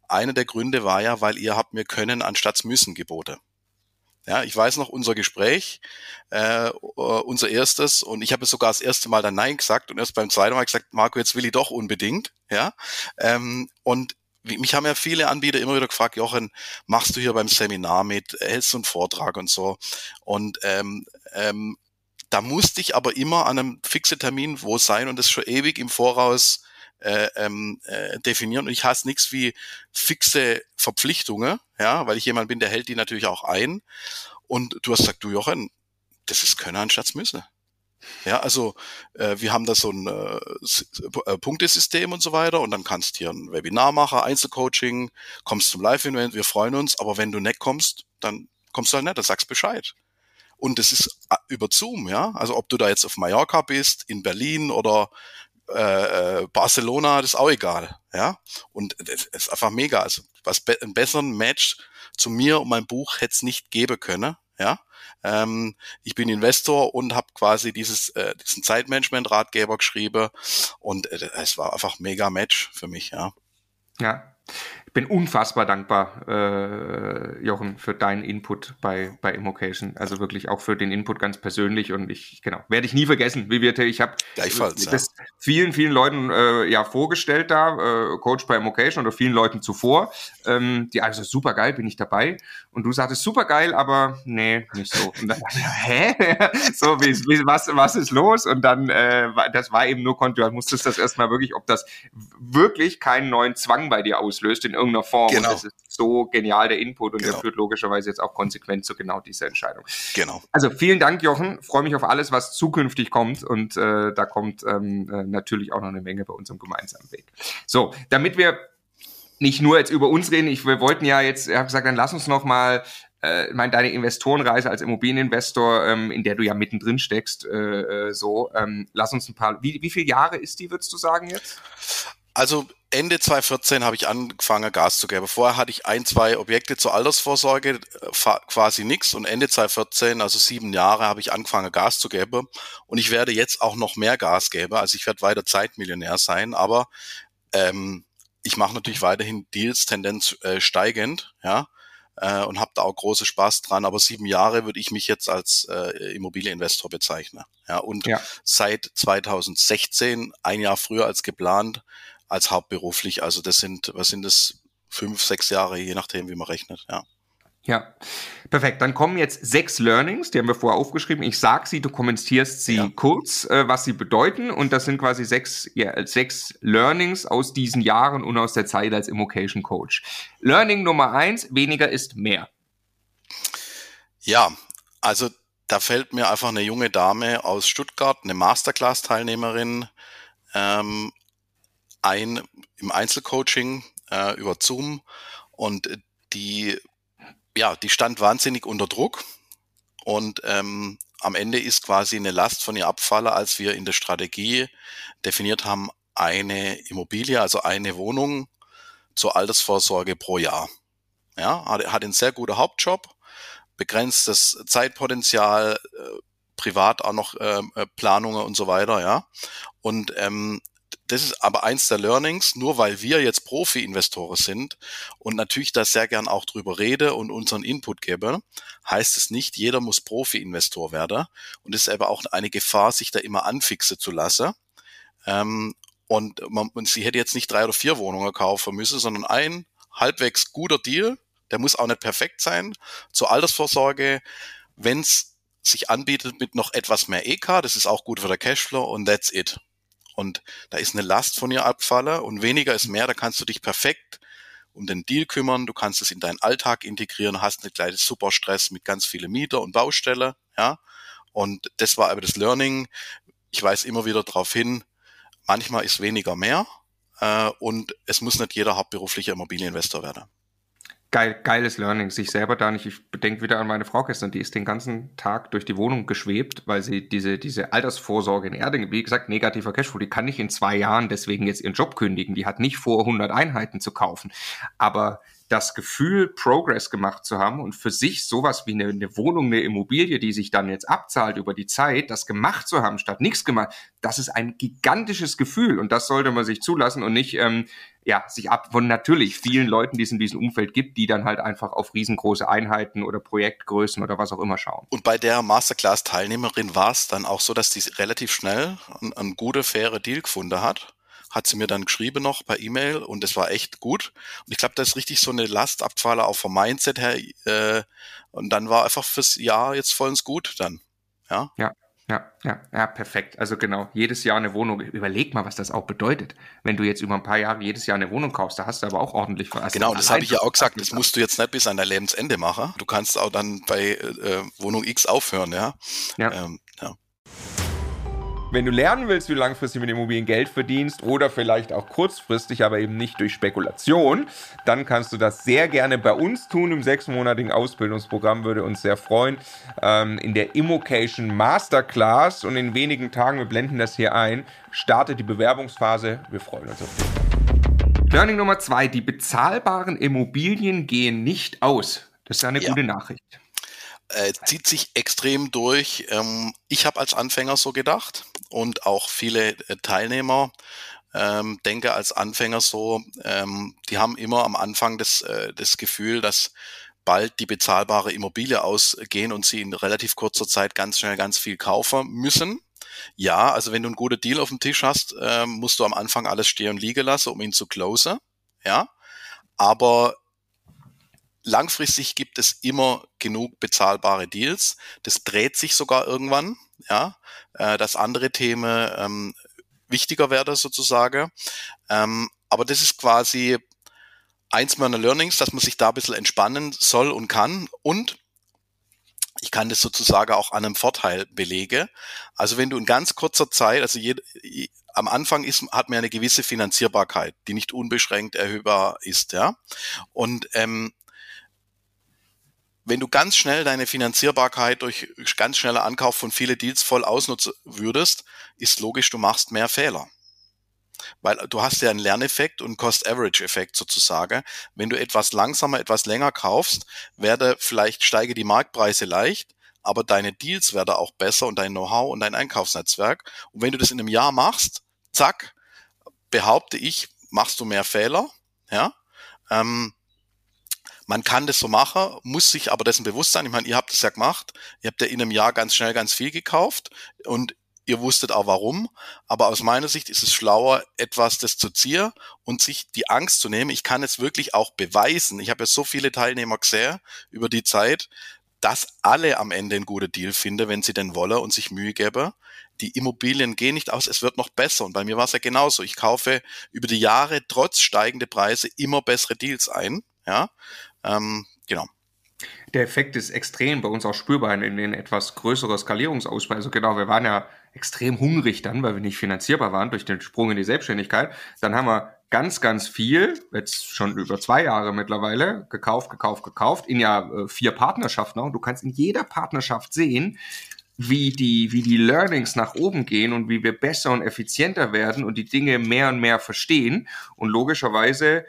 C: Einer der Gründe war ja, weil ihr habt mir können anstatt müssen Gebote. Ja, ich weiß noch unser Gespräch, äh, unser erstes, und ich habe sogar das erste Mal dann Nein gesagt und erst beim zweiten Mal gesagt, Marco, jetzt will ich doch unbedingt. Ja, ähm, und mich haben ja viele Anbieter immer wieder gefragt, Jochen, machst du hier beim Seminar mit, hältst du einen Vortrag und so. Und ähm, ähm, da musste ich aber immer an einem fixen Termin wo sein und das schon ewig im Voraus äh, ähm, äh, definieren. Und ich hasse nichts wie fixe Verpflichtungen, ja, weil ich jemand bin, der hält die natürlich auch ein. Und du hast gesagt, du Jochen, das ist Könner anstatt müssen. Ja, also äh, wir haben da so ein äh, äh, Punktesystem und so weiter und dann kannst hier ein Webinar machen, Einzelcoaching, kommst zum Live-Event, wir freuen uns, aber wenn du nicht kommst, dann kommst du halt nicht, dann sagst Bescheid. Und das ist äh, über Zoom, ja. Also ob du da jetzt auf Mallorca bist, in Berlin oder äh, äh, Barcelona, das ist auch egal. Ja. Und es ist einfach mega. Also was be einen besseren Match zu mir und meinem Buch hätte es nicht geben können. Ja. Ähm, ich bin Investor und habe quasi dieses äh, diesen Zeitmanagement-Ratgeber geschrieben und äh, es war einfach mega Match für mich, ja.
B: Ja, bin unfassbar dankbar, äh, Jochen, für deinen Input bei, bei Immocation. Also wirklich auch für den Input ganz persönlich. Und ich, genau, werde ich nie vergessen, wie wir, ich habe das ja. vielen, vielen Leuten äh, ja vorgestellt da, äh, Coach bei Immocation oder vielen Leuten zuvor. Ähm, die also super geil, bin ich dabei. Und du sagtest super geil, aber nee, nicht so. Und dann dachte ich, hä? so, wie, wie, was, was ist los? Und dann, äh, das war eben nur. Du musstest das erstmal wirklich, ob das wirklich keinen neuen Zwang bei dir auslöst in irgendeiner Form. Genau. Und das ist so genial der Input und genau. der führt logischerweise jetzt auch konsequent zu genau dieser Entscheidung. Genau. Also vielen Dank, Jochen. Freue mich auf alles, was zukünftig kommt und äh, da kommt ähm, äh, natürlich auch noch eine Menge bei unserem gemeinsamen Weg. So, damit wir nicht nur jetzt über uns reden, ich, wir wollten ja jetzt, ich habe gesagt, dann lass uns noch mal äh, meine, deine Investorenreise als Immobilieninvestor, ähm, in der du ja mittendrin steckst, äh, äh, so, ähm, lass uns ein paar, wie, wie viele Jahre ist die, würdest du sagen jetzt?
C: Also Ende 2014 habe ich angefangen, Gas zu geben. Vorher hatte ich ein, zwei Objekte zur Altersvorsorge, äh, quasi nichts. Und Ende 2014, also sieben Jahre, habe ich angefangen, Gas zu geben. Und ich werde jetzt auch noch mehr Gas geben. Also ich werde weiter Zeitmillionär sein. Aber ähm, ich mache natürlich weiterhin Deals, Tendenz äh, steigend, ja. Äh, und habe da auch große Spaß dran. Aber sieben Jahre würde ich mich jetzt als äh, Immobilieninvestor bezeichnen. Ja, und ja. seit 2016, ein Jahr früher als geplant, als hauptberuflich. Also das sind, was sind das, fünf, sechs Jahre, je nachdem, wie man rechnet, ja.
B: Ja, perfekt. Dann kommen jetzt sechs Learnings, die haben wir vorher aufgeschrieben. Ich sag sie, du kommentierst sie ja. kurz, äh, was sie bedeuten. Und das sind quasi sechs, ja, sechs Learnings aus diesen Jahren und aus der Zeit als Immocation Coach. Learning Nummer eins, weniger ist mehr.
C: Ja, also da fällt mir einfach eine junge Dame aus Stuttgart, eine Masterclass-Teilnehmerin, ähm, ein im Einzelcoaching äh, über Zoom und die, ja, die stand wahnsinnig unter Druck und ähm, am Ende ist quasi eine Last von ihr abfallen, als wir in der Strategie definiert haben, eine Immobilie, also eine Wohnung zur Altersvorsorge pro Jahr. Ja, hat, hat einen sehr guten Hauptjob, begrenztes Zeitpotenzial, äh, privat auch noch ähm, äh, Planungen und so weiter, ja. Und ähm, das ist aber eins der Learnings, nur weil wir jetzt Profi-Investoren sind und natürlich da sehr gern auch drüber rede und unseren Input gebe, heißt es nicht, jeder muss Profi-Investor werden. Und es ist aber auch eine Gefahr, sich da immer anfixen zu lassen. Ähm, und man, und sie hätte jetzt nicht drei oder vier Wohnungen kaufen müssen, sondern ein halbwegs guter Deal, der muss auch nicht perfekt sein, zur Altersvorsorge, wenn es sich anbietet mit noch etwas mehr EK, das ist auch gut für der Cashflow und that's it. Und da ist eine Last von ihr abfalle und weniger ist mehr, da kannst du dich perfekt um den Deal kümmern, du kannst es in deinen Alltag integrieren, hast einen kleinen Superstress mit ganz vielen Mieter und Baustelle, ja. Und das war aber das Learning. Ich weise immer wieder darauf hin, manchmal ist weniger mehr äh, und es muss nicht jeder hauptberuflicher Immobilieninvestor werden
B: geil, geiles Learning, sich selber da nicht. Ich bedenke wieder an meine Frau gestern, die ist den ganzen Tag durch die Wohnung geschwebt, weil sie diese, diese Altersvorsorge in Erding, wie gesagt, negativer Cashflow, die kann nicht in zwei Jahren deswegen jetzt ihren Job kündigen. Die hat nicht vor, 100 Einheiten zu kaufen. Aber das Gefühl, Progress gemacht zu haben und für sich sowas wie eine, eine, Wohnung, eine Immobilie, die sich dann jetzt abzahlt über die Zeit, das gemacht zu haben, statt nichts gemacht, das ist ein gigantisches Gefühl und das sollte man sich zulassen und nicht ähm, ja, sich ab von natürlich vielen Leuten, die es in diesem Umfeld gibt, die dann halt einfach auf riesengroße Einheiten oder Projektgrößen oder was auch immer schauen.
C: Und bei der Masterclass-Teilnehmerin war es dann auch so, dass die relativ schnell einen, einen gute, faire Deal gefunden hat hat sie mir dann geschrieben noch per E-Mail und es war echt gut. Und ich glaube, da ist richtig so eine Lastabfahler auch vom Mindset her. Äh, und dann war einfach fürs Jahr jetzt vollends gut dann. Ja.
B: Ja. Ja, ja, ja, perfekt. Also genau, jedes Jahr eine Wohnung. Überleg mal, was das auch bedeutet. Wenn du jetzt über ein paar Jahre jedes Jahr eine Wohnung kaufst, da hast du aber auch ordentlich
C: was. Genau, das habe ich ja auch gesagt. Das musst du jetzt nicht bis an dein Lebensende machen. Du kannst auch dann bei äh, Wohnung X aufhören, ja.
B: Ja. Ähm, ja. Wenn du lernen willst, wie du langfristig mit Immobilien Geld verdienst oder vielleicht auch kurzfristig, aber eben nicht durch Spekulation, dann kannst du das sehr gerne bei uns tun im sechsmonatigen Ausbildungsprogramm. Würde uns sehr freuen. Ähm, in der Immocation Masterclass und in wenigen Tagen, wir blenden das hier ein, startet die Bewerbungsphase. Wir freuen uns auf dich. Learning Nummer zwei: Die bezahlbaren Immobilien gehen nicht aus. Das ist eine ja. gute Nachricht
C: äh, zieht sich extrem durch. Ähm, ich habe als Anfänger so gedacht und auch viele äh, Teilnehmer ähm, denke als Anfänger so, ähm, die haben immer am Anfang das, äh, das Gefühl, dass bald die bezahlbare Immobilie ausgehen und sie in relativ kurzer Zeit ganz schnell ganz viel kaufen müssen. Ja, also wenn du einen guten Deal auf dem Tisch hast, ähm, musst du am Anfang alles stehen und liegen lassen, um ihn zu closen. Ja, aber langfristig gibt es immer genug bezahlbare Deals. Das dreht sich sogar irgendwann, ja, äh, dass andere Themen ähm, wichtiger werden sozusagen. Ähm, aber das ist quasi eins meiner Learnings, dass man sich da ein bisschen entspannen soll und kann. Und ich kann das sozusagen auch an einem Vorteil belege. Also wenn du in ganz kurzer Zeit, also je, am Anfang ist, hat man eine gewisse Finanzierbarkeit, die nicht unbeschränkt erhöhbar ist, ja. Und ähm, wenn du ganz schnell deine Finanzierbarkeit durch ganz schneller Ankauf von viele Deals voll ausnutzen würdest, ist logisch, du machst mehr Fehler. Weil du hast ja einen Lerneffekt und Cost-Average-Effekt sozusagen. Wenn du etwas langsamer, etwas länger kaufst, werde vielleicht steige die Marktpreise leicht, aber deine Deals werden auch besser und dein Know-how und dein Einkaufsnetzwerk. Und wenn du das in einem Jahr machst, zack, behaupte ich, machst du mehr Fehler, ja. Ähm, man kann das so machen, muss sich aber dessen bewusst sein. Ich meine, ihr habt es ja gemacht. Ihr habt ja in einem Jahr ganz schnell ganz viel gekauft und ihr wusstet auch warum. Aber aus meiner Sicht ist es schlauer, etwas das zu ziehen und sich die Angst zu nehmen. Ich kann es wirklich auch beweisen. Ich habe ja so viele Teilnehmer gesehen über die Zeit, dass alle am Ende einen guten Deal finden, wenn sie denn wollen und sich Mühe geben. Die Immobilien gehen nicht aus, es wird noch besser. Und bei mir war es ja genauso. Ich kaufe über die Jahre trotz steigender Preise immer bessere Deals ein. Ja, ähm, genau.
B: Der Effekt ist extrem bei uns auch spürbar in, in etwas größerer Skalierungsausbau. Also genau, wir waren ja extrem hungrig dann, weil wir nicht finanzierbar waren durch den Sprung in die Selbstständigkeit. Dann haben wir ganz, ganz viel, jetzt schon über zwei Jahre mittlerweile, gekauft, gekauft, gekauft, in ja äh, vier Partnerschaften. Und du kannst in jeder Partnerschaft sehen, wie die, wie die Learnings nach oben gehen und wie wir besser und effizienter werden und die Dinge mehr und mehr verstehen. Und logischerweise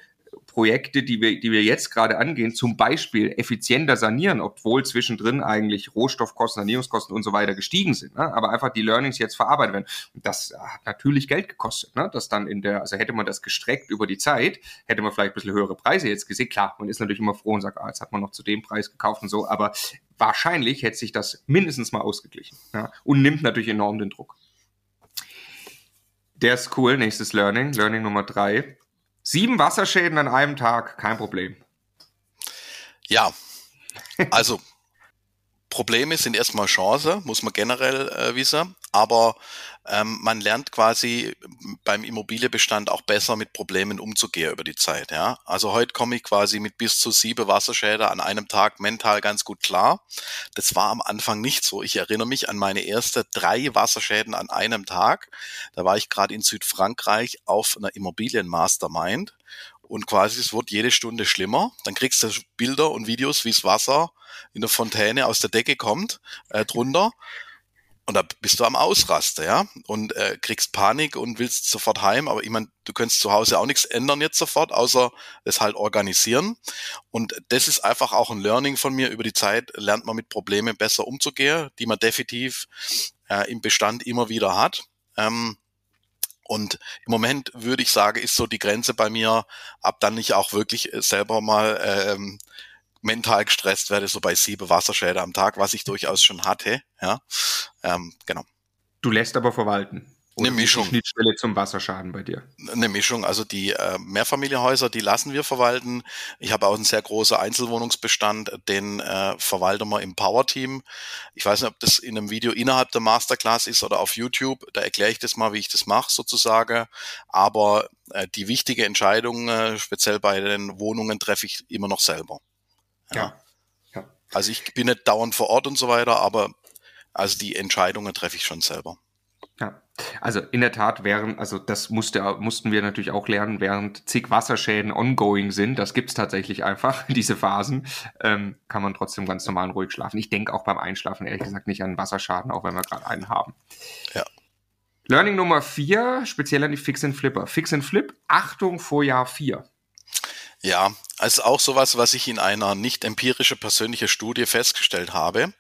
B: Projekte, die wir, die wir jetzt gerade angehen, zum Beispiel effizienter sanieren, obwohl zwischendrin eigentlich Rohstoffkosten, Sanierungskosten und so weiter gestiegen sind, ne? aber einfach die Learnings jetzt verarbeitet werden. Und das hat natürlich Geld gekostet, ne? das dann in der, also hätte man das gestreckt über die Zeit, hätte man vielleicht ein bisschen höhere Preise jetzt gesehen. Klar, man ist natürlich immer froh und sagt, ah, jetzt hat man noch zu dem Preis gekauft und so, aber wahrscheinlich hätte sich das mindestens mal ausgeglichen ja? und nimmt natürlich enorm den Druck. Der ist cool. Nächstes Learning. Learning Nummer drei. Sieben Wasserschäden an einem Tag, kein Problem.
C: Ja, also Probleme sind erstmal Chance, muss man generell äh, wissen, aber ähm, man lernt quasi beim Immobilienbestand auch besser mit Problemen umzugehen über die Zeit. Ja? Also heute komme ich quasi mit bis zu sieben Wasserschäden an einem Tag mental ganz gut klar. Das war am Anfang nicht so. Ich erinnere mich an meine erste drei Wasserschäden an einem Tag. Da war ich gerade in Südfrankreich auf einer Immobilien-Mastermind und quasi es wird jede Stunde schlimmer. Dann kriegst du Bilder und Videos, wie das Wasser in der Fontäne aus der Decke kommt, äh, drunter. Und da bist du am Ausraster, ja, und äh, kriegst Panik und willst sofort heim. Aber ich meine, du kannst zu Hause auch nichts ändern jetzt sofort, außer es halt organisieren. Und das ist einfach auch ein Learning von mir. Über die Zeit lernt man mit Problemen besser umzugehen, die man definitiv äh, im Bestand immer wieder hat. Ähm, und im Moment würde ich sagen, ist so die Grenze bei mir, ab dann ich auch wirklich selber mal ähm, mental gestresst werde, so bei sieben Wasserschäden am Tag, was ich durchaus schon hatte. Ja, ähm, genau.
B: Du lässt aber verwalten.
C: Eine Mischung.
B: Schnittstelle zum Wasserschaden bei dir.
C: Eine Mischung. Also die äh, Mehrfamilienhäuser, die lassen wir verwalten. Ich habe auch einen sehr großen Einzelwohnungsbestand, den äh, verwalten wir im Power-Team. Ich weiß nicht, ob das in einem Video innerhalb der Masterclass ist oder auf YouTube. Da erkläre ich das mal, wie ich das mache sozusagen. Aber äh, die wichtige Entscheidung, äh, speziell bei den Wohnungen, treffe ich immer noch selber. Ja. ja. Also ich bin nicht dauernd vor Ort und so weiter, aber also die Entscheidungen treffe ich schon selber.
B: Ja, also in der Tat wären, also das musste, mussten wir natürlich auch lernen, während zig Wasserschäden ongoing sind, das gibt's tatsächlich einfach, diese Phasen, ähm, kann man trotzdem ganz normal und ruhig schlafen. Ich denke auch beim Einschlafen ehrlich gesagt nicht an Wasserschaden, auch wenn wir gerade einen haben.
C: Ja.
B: Learning Nummer vier, speziell an die Fix and Flipper. Fix and Flip, Achtung vor Jahr vier.
C: Ja, also auch sowas, was ich in einer nicht empirische persönliche Studie festgestellt habe,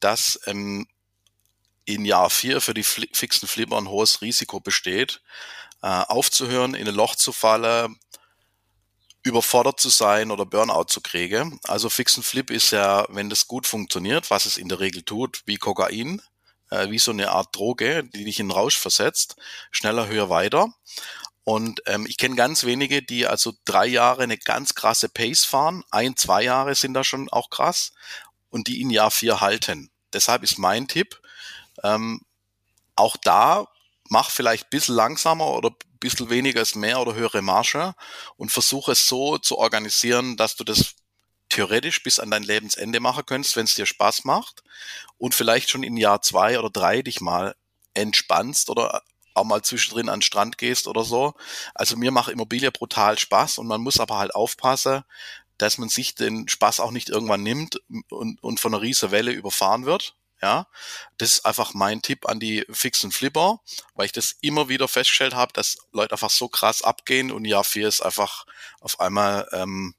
C: dass ähm, in Jahr vier für die Fli fixen Flipper ein hohes Risiko besteht, äh, aufzuhören, in ein Loch zu fallen, überfordert zu sein oder Burnout zu kriegen. Also Fixen Flip ist ja, wenn das gut funktioniert, was es in der Regel tut, wie Kokain, äh, wie so eine Art Droge, die dich in Rausch versetzt, schneller, höher, weiter. Und ähm, ich kenne ganz wenige, die also drei Jahre eine ganz krasse Pace fahren. Ein, zwei Jahre sind da schon auch krass und die in Jahr vier halten. Deshalb ist mein Tipp, ähm, auch da mach vielleicht ein bisschen langsamer oder ein bisschen weniger ist mehr oder höhere Marge und versuche es so zu organisieren, dass du das theoretisch bis an dein Lebensende machen könntest, wenn es dir Spaß macht und vielleicht schon in Jahr zwei oder drei dich mal entspannst oder auch mal zwischendrin an den Strand gehst oder so. Also mir macht Immobilie brutal Spaß und man muss aber halt aufpassen, dass man sich den Spaß auch nicht irgendwann nimmt und, und von einer riesen Welle überfahren wird. Ja, das ist einfach mein Tipp an die fixen Flipper, weil ich das immer wieder festgestellt habe, dass Leute einfach so krass abgehen und Jahr vier ist einfach auf einmal, ähm,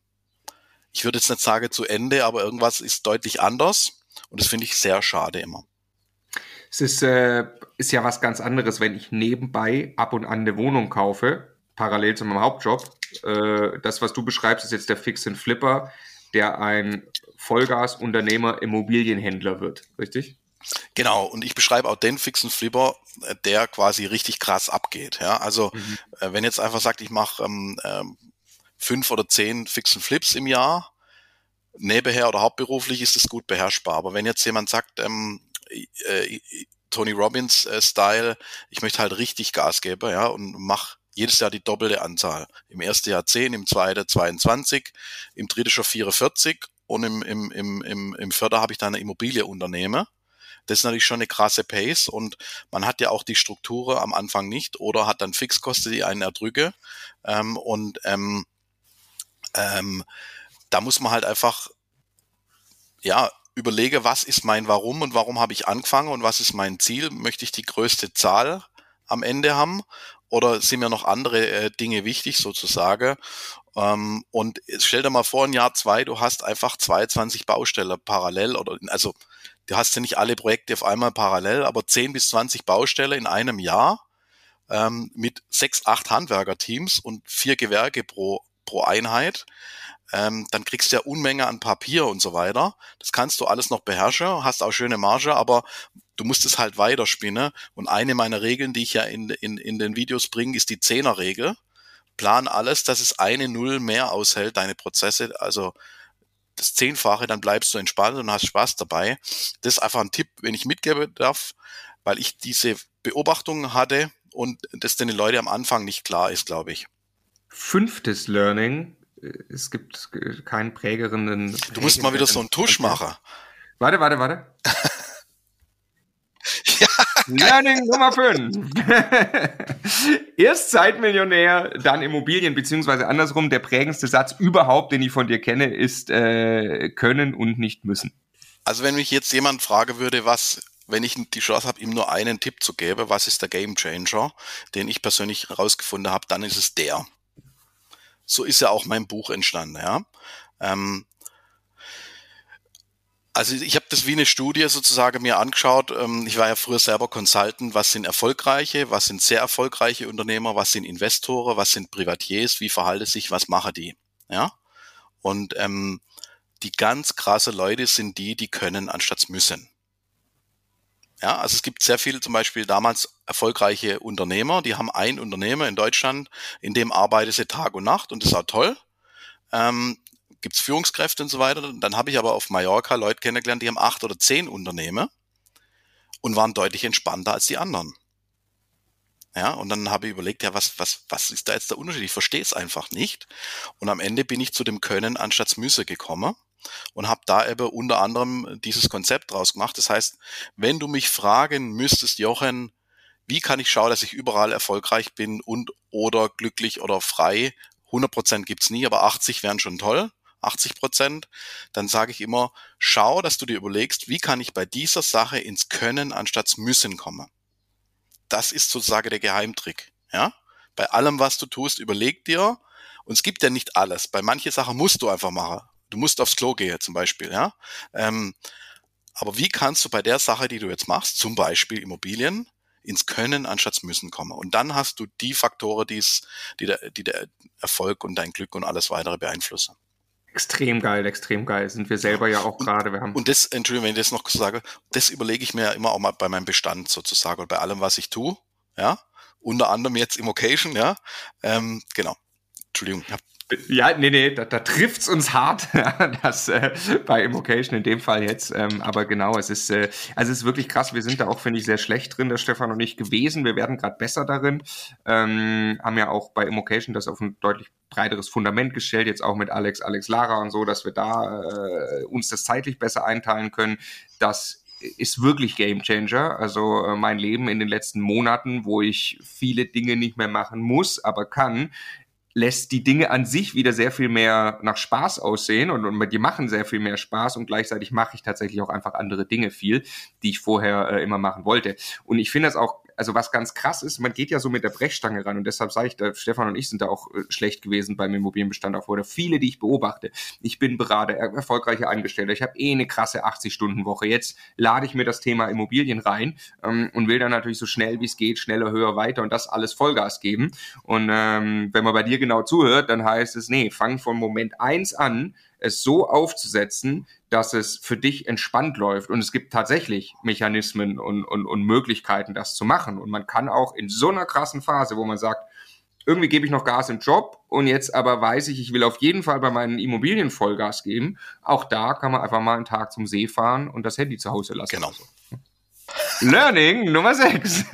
C: ich würde jetzt nicht sagen zu Ende, aber irgendwas ist deutlich anders und das finde ich sehr schade immer.
B: Es ist, äh, ist ja was ganz anderes, wenn ich nebenbei ab und an eine Wohnung kaufe, parallel zu meinem Hauptjob. Äh, das, was du beschreibst, ist jetzt der Fix and Flipper, der ein Vollgas-Unternehmer, Immobilienhändler wird, richtig?
C: Genau, und ich beschreibe auch den fixen Flipper, äh, der quasi richtig krass abgeht. Ja, also mhm. äh, wenn jetzt einfach sagt, ich mache ähm, ähm, fünf oder zehn fixen Flips im Jahr, nebenher oder hauptberuflich ist es gut beherrschbar. Aber wenn jetzt jemand sagt, ähm, äh, Tony Robbins äh, Style, ich möchte halt richtig Gas geben, ja, und mach jedes Jahr die doppelte Anzahl. Im ersten Jahr 10, im zweiten 22, im dritten schon 44 und im, im, im, im, im Förder habe ich dann eine Immobilie unternehme. Das ist natürlich schon eine krasse Pace und man hat ja auch die Strukturen am Anfang nicht oder hat dann Fixkosten, die einen erdrücke. Ähm, und ähm, ähm, da muss man halt einfach ja überlege, was ist mein Warum und warum habe ich angefangen und was ist mein Ziel? Möchte ich die größte Zahl am Ende haben oder sind mir noch andere äh, Dinge wichtig sozusagen? Ähm, und stell dir mal vor, ein Jahr zwei, du hast einfach 22 Baustellen parallel oder also du hast ja nicht alle Projekte auf einmal parallel, aber 10 bis 20 Baustellen in einem Jahr ähm, mit sechs, acht Handwerkerteams und vier Gewerke pro, pro Einheit. Ähm, dann kriegst du ja Unmenge an Papier und so weiter. Das kannst du alles noch beherrschen, hast auch schöne Marge, aber du musst es halt weiterspinnen. Und eine meiner Regeln, die ich ja in, in, in den Videos bringe, ist die Zehnerregel plan alles, dass es eine Null mehr aushält, deine Prozesse, also das Zehnfache, dann bleibst du entspannt und hast Spaß dabei. Das ist einfach ein Tipp, wenn ich mitgeben darf, weil ich diese Beobachtungen hatte und das den Leuten am Anfang nicht klar ist, glaube ich.
B: Fünftes Learning. Es gibt keinen prägeren.
C: Du musst mal wieder so einen Tusch machen.
B: Warte, warte, warte. ja, Learning Nummer 5. Erst Zeitmillionär, dann Immobilien, beziehungsweise andersrum, der prägendste Satz überhaupt, den ich von dir kenne, ist äh, können und nicht müssen.
C: Also wenn mich jetzt jemand fragen würde, was, wenn ich die Chance habe, ihm nur einen Tipp zu geben, was ist der Game Changer, den ich persönlich herausgefunden habe, dann ist es der. So ist ja auch mein Buch entstanden, ja. Ähm, also ich habe das wie eine Studie sozusagen mir angeschaut. Ähm, ich war ja früher selber Consultant. Was sind erfolgreiche, was sind sehr erfolgreiche Unternehmer, was sind Investoren, was sind Privatiers, wie verhalten sich, was machen die? Ja. Und ähm, die ganz krasse Leute sind die, die können anstatt müssen. Ja, also es gibt sehr viele zum Beispiel damals erfolgreiche Unternehmer, die haben ein Unternehmer in Deutschland, in dem arbeiten sie Tag und Nacht und das ist auch toll. Ähm, gibt's Führungskräfte und so weiter. Dann habe ich aber auf Mallorca Leute kennengelernt, die haben acht oder zehn Unternehmen und waren deutlich entspannter als die anderen. Ja, und dann habe ich überlegt, ja, was, was, was ist da jetzt der Unterschied? Ich verstehe es einfach nicht. Und am Ende bin ich zu dem Können anstatt Müsse gekommen und habe da eben unter anderem dieses Konzept draus gemacht. Das heißt, wenn du mich fragen müsstest, Jochen, wie kann ich schauen, dass ich überall erfolgreich bin und oder glücklich oder frei? 100 Prozent gibt's nie, aber 80 wären schon toll. 80 Prozent, dann sage ich immer, schau, dass du dir überlegst, wie kann ich bei dieser Sache ins Können anstatt Müssen kommen. Das ist sozusagen der Geheimtrick. Ja? Bei allem, was du tust, überleg dir, und es gibt ja nicht alles. Bei manchen Sachen musst du einfach machen. Du musst aufs Klo gehen zum Beispiel. Ja? Ähm, aber wie kannst du bei der Sache, die du jetzt machst, zum Beispiel Immobilien, ins Können anstatt müssen kommen. Und dann hast du die Faktoren, die's, die, der, die der Erfolg und dein Glück und alles weitere beeinflussen.
B: Extrem geil, extrem geil. Sind wir selber ja auch gerade. Wir
C: haben und das, Entschuldigung, wenn ich das noch sage, das überlege ich mir ja immer auch mal bei meinem Bestand sozusagen und bei allem, was ich tue. Ja, unter anderem jetzt im Occasion, ja. Ähm, genau. Entschuldigung, ich habe
B: ja, nee, nee, da, da trifft's uns hart, das äh, bei Immocation in dem Fall jetzt. Ähm, aber genau, es ist, äh, also es ist wirklich krass. Wir sind da auch, finde ich, sehr schlecht drin, der Stefan und ich gewesen. Wir werden gerade besser darin. Ähm, haben ja auch bei Immocation das auf ein deutlich breiteres Fundament gestellt, jetzt auch mit Alex, Alex Lara und so, dass wir da äh, uns das zeitlich besser einteilen können. Das ist wirklich Game Changer. Also äh, mein Leben in den letzten Monaten, wo ich viele Dinge nicht mehr machen muss, aber kann, lässt die Dinge an sich wieder sehr viel mehr nach Spaß aussehen und, und die machen sehr viel mehr Spaß und gleichzeitig mache ich tatsächlich auch einfach andere Dinge viel, die ich vorher äh, immer machen wollte. Und ich finde das auch also was ganz krass ist, man geht ja so mit der Brechstange ran und deshalb sage ich, da, Stefan und ich sind da auch äh, schlecht gewesen beim Immobilienbestand auch oder viele, die ich beobachte. Ich bin Berater, erfolgreicher Angestellter, ich habe eh eine krasse 80-Stunden-Woche. Jetzt lade ich mir das Thema Immobilien rein ähm, und will dann natürlich so schnell wie es geht, schneller, höher, weiter und das alles Vollgas geben. Und ähm, wenn man bei dir genau zuhört, dann heißt es, nee, fang von Moment eins an, es so aufzusetzen, dass es für dich entspannt läuft. Und es gibt tatsächlich Mechanismen und, und, und Möglichkeiten, das zu machen. Und man kann auch in so einer krassen Phase, wo man sagt, irgendwie gebe ich noch Gas im Job und jetzt aber weiß ich, ich will auf jeden Fall bei meinen Immobilien Vollgas geben. Auch da kann man einfach mal einen Tag zum See fahren und das Handy zu Hause lassen.
C: Genau.
B: Also. Learning Nummer 6.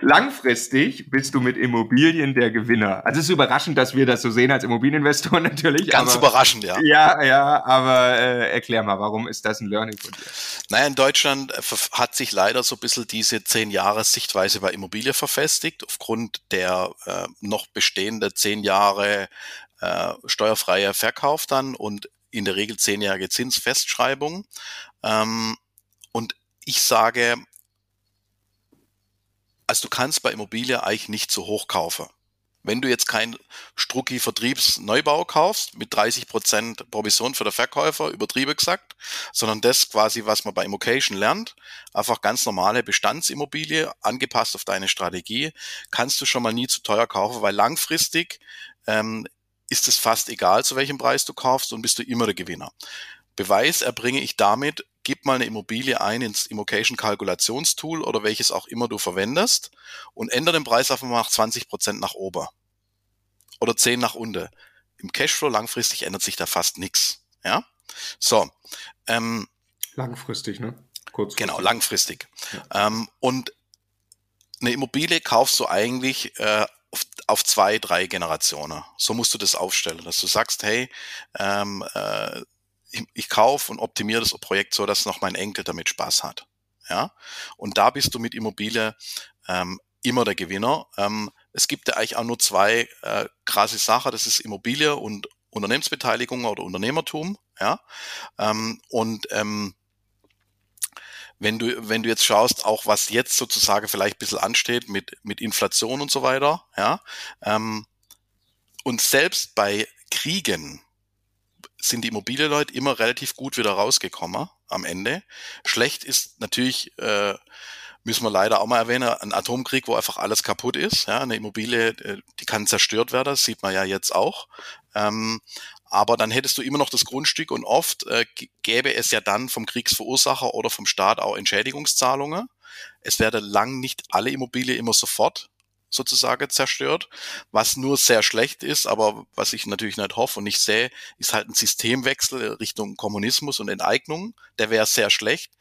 B: Langfristig bist du mit Immobilien der Gewinner. Also es ist überraschend, dass wir das so sehen als Immobilieninvestor natürlich.
C: Ganz aber, überraschend, ja.
B: Ja, ja, aber äh, erklär mal, warum ist das ein Learning von dir?
C: Naja, in Deutschland äh, hat sich leider so ein bisschen diese zehn Jahre Sichtweise bei Immobilie verfestigt, aufgrund der äh, noch bestehenden zehn Jahre äh, steuerfreie Verkauf dann und in der Regel zehnjährige Zinsfestschreibung. Ähm, ich sage, also du kannst bei Immobilie eigentlich nicht zu hoch kaufen. wenn du jetzt kein Strucki Vertriebsneubau kaufst mit 30 Prozent Provision für den Verkäufer, übertrieben gesagt, sondern das quasi, was man bei Immocation lernt, einfach ganz normale Bestandsimmobilie, angepasst auf deine Strategie, kannst du schon mal nie zu teuer kaufen, weil langfristig ähm, ist es fast egal, zu welchem Preis du kaufst und bist du immer der Gewinner. Beweis erbringe ich damit, gib mal eine Immobilie ein ins Immocation Kalkulationstool oder welches auch immer du verwendest und ändere den Preis einfach mal nach 20 Prozent nach oben oder 10 nach unten. Im Cashflow langfristig ändert sich da fast nichts. Ja, so. Ähm,
B: langfristig, ne?
C: Kurz. Genau, langfristig. Ja. Ähm, und eine Immobilie kaufst du eigentlich äh, auf, auf zwei, drei Generationen. So musst du das aufstellen, dass du sagst, hey, ähm, äh, ich, ich kaufe und optimiere das Projekt so, dass noch mein Enkel damit Spaß hat. Ja, und da bist du mit Immobilie ähm, immer der Gewinner. Ähm, es gibt ja eigentlich auch nur zwei äh, krasse Sachen. Das ist Immobilie und Unternehmensbeteiligung oder Unternehmertum. Ja, ähm, und ähm, wenn du, wenn du jetzt schaust, auch was jetzt sozusagen vielleicht ein bisschen ansteht mit, mit Inflation und so weiter, ja, ähm, und selbst bei Kriegen, sind die Immobilienleute immer relativ gut wieder rausgekommen am Ende. Schlecht ist natürlich, äh, müssen wir leider auch mal erwähnen, ein Atomkrieg, wo einfach alles kaputt ist. Ja, eine Immobilie, äh, die kann zerstört werden, das sieht man ja jetzt auch. Ähm, aber dann hättest du immer noch das Grundstück und oft äh, gäbe es ja dann vom Kriegsverursacher oder vom Staat auch Entschädigungszahlungen. Es werden lang nicht alle Immobilien immer sofort sozusagen zerstört, was nur sehr schlecht ist, aber was ich natürlich nicht hoffe und nicht sehe, ist halt ein Systemwechsel Richtung Kommunismus und Enteignung. Der wäre sehr schlecht,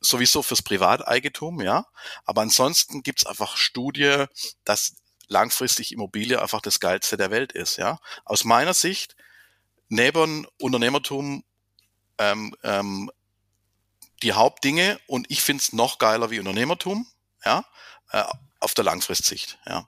C: sowieso fürs Privateigentum, ja. Aber ansonsten gibt's einfach Studie, dass langfristig Immobilie einfach das Geilste der Welt ist, ja. Aus meiner Sicht, neben Unternehmertum ähm, ähm, die Hauptdinge und ich find's noch geiler wie Unternehmertum, ja. Äh, auf der Langfristsicht. Ja.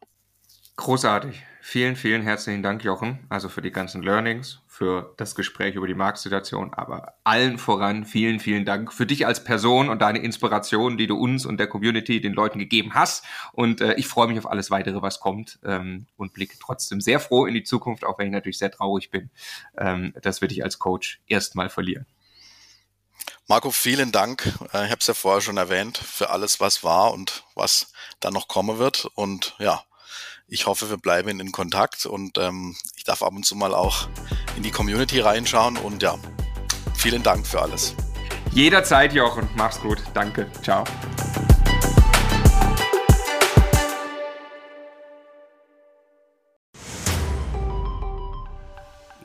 B: Großartig. Vielen, vielen herzlichen Dank, Jochen. Also für die ganzen Learnings, für das Gespräch über die Marktsituation, aber allen voran vielen, vielen Dank für dich als Person und deine Inspiration, die du uns und der Community, den Leuten gegeben hast. Und äh, ich freue mich auf alles weitere, was kommt ähm, und blicke trotzdem sehr froh in die Zukunft, auch wenn ich natürlich sehr traurig bin, ähm, dass wir dich als Coach erstmal verlieren.
C: Marco, vielen Dank. Äh, ich habe es ja vorher schon erwähnt, für alles, was war und was da noch kommen wird. Und ja, ich hoffe, wir bleiben in Kontakt und ähm, ich darf ab und zu mal auch in die Community reinschauen. Und ja, vielen Dank für alles.
B: Jederzeit, Jochen. Mach's gut. Danke. Ciao.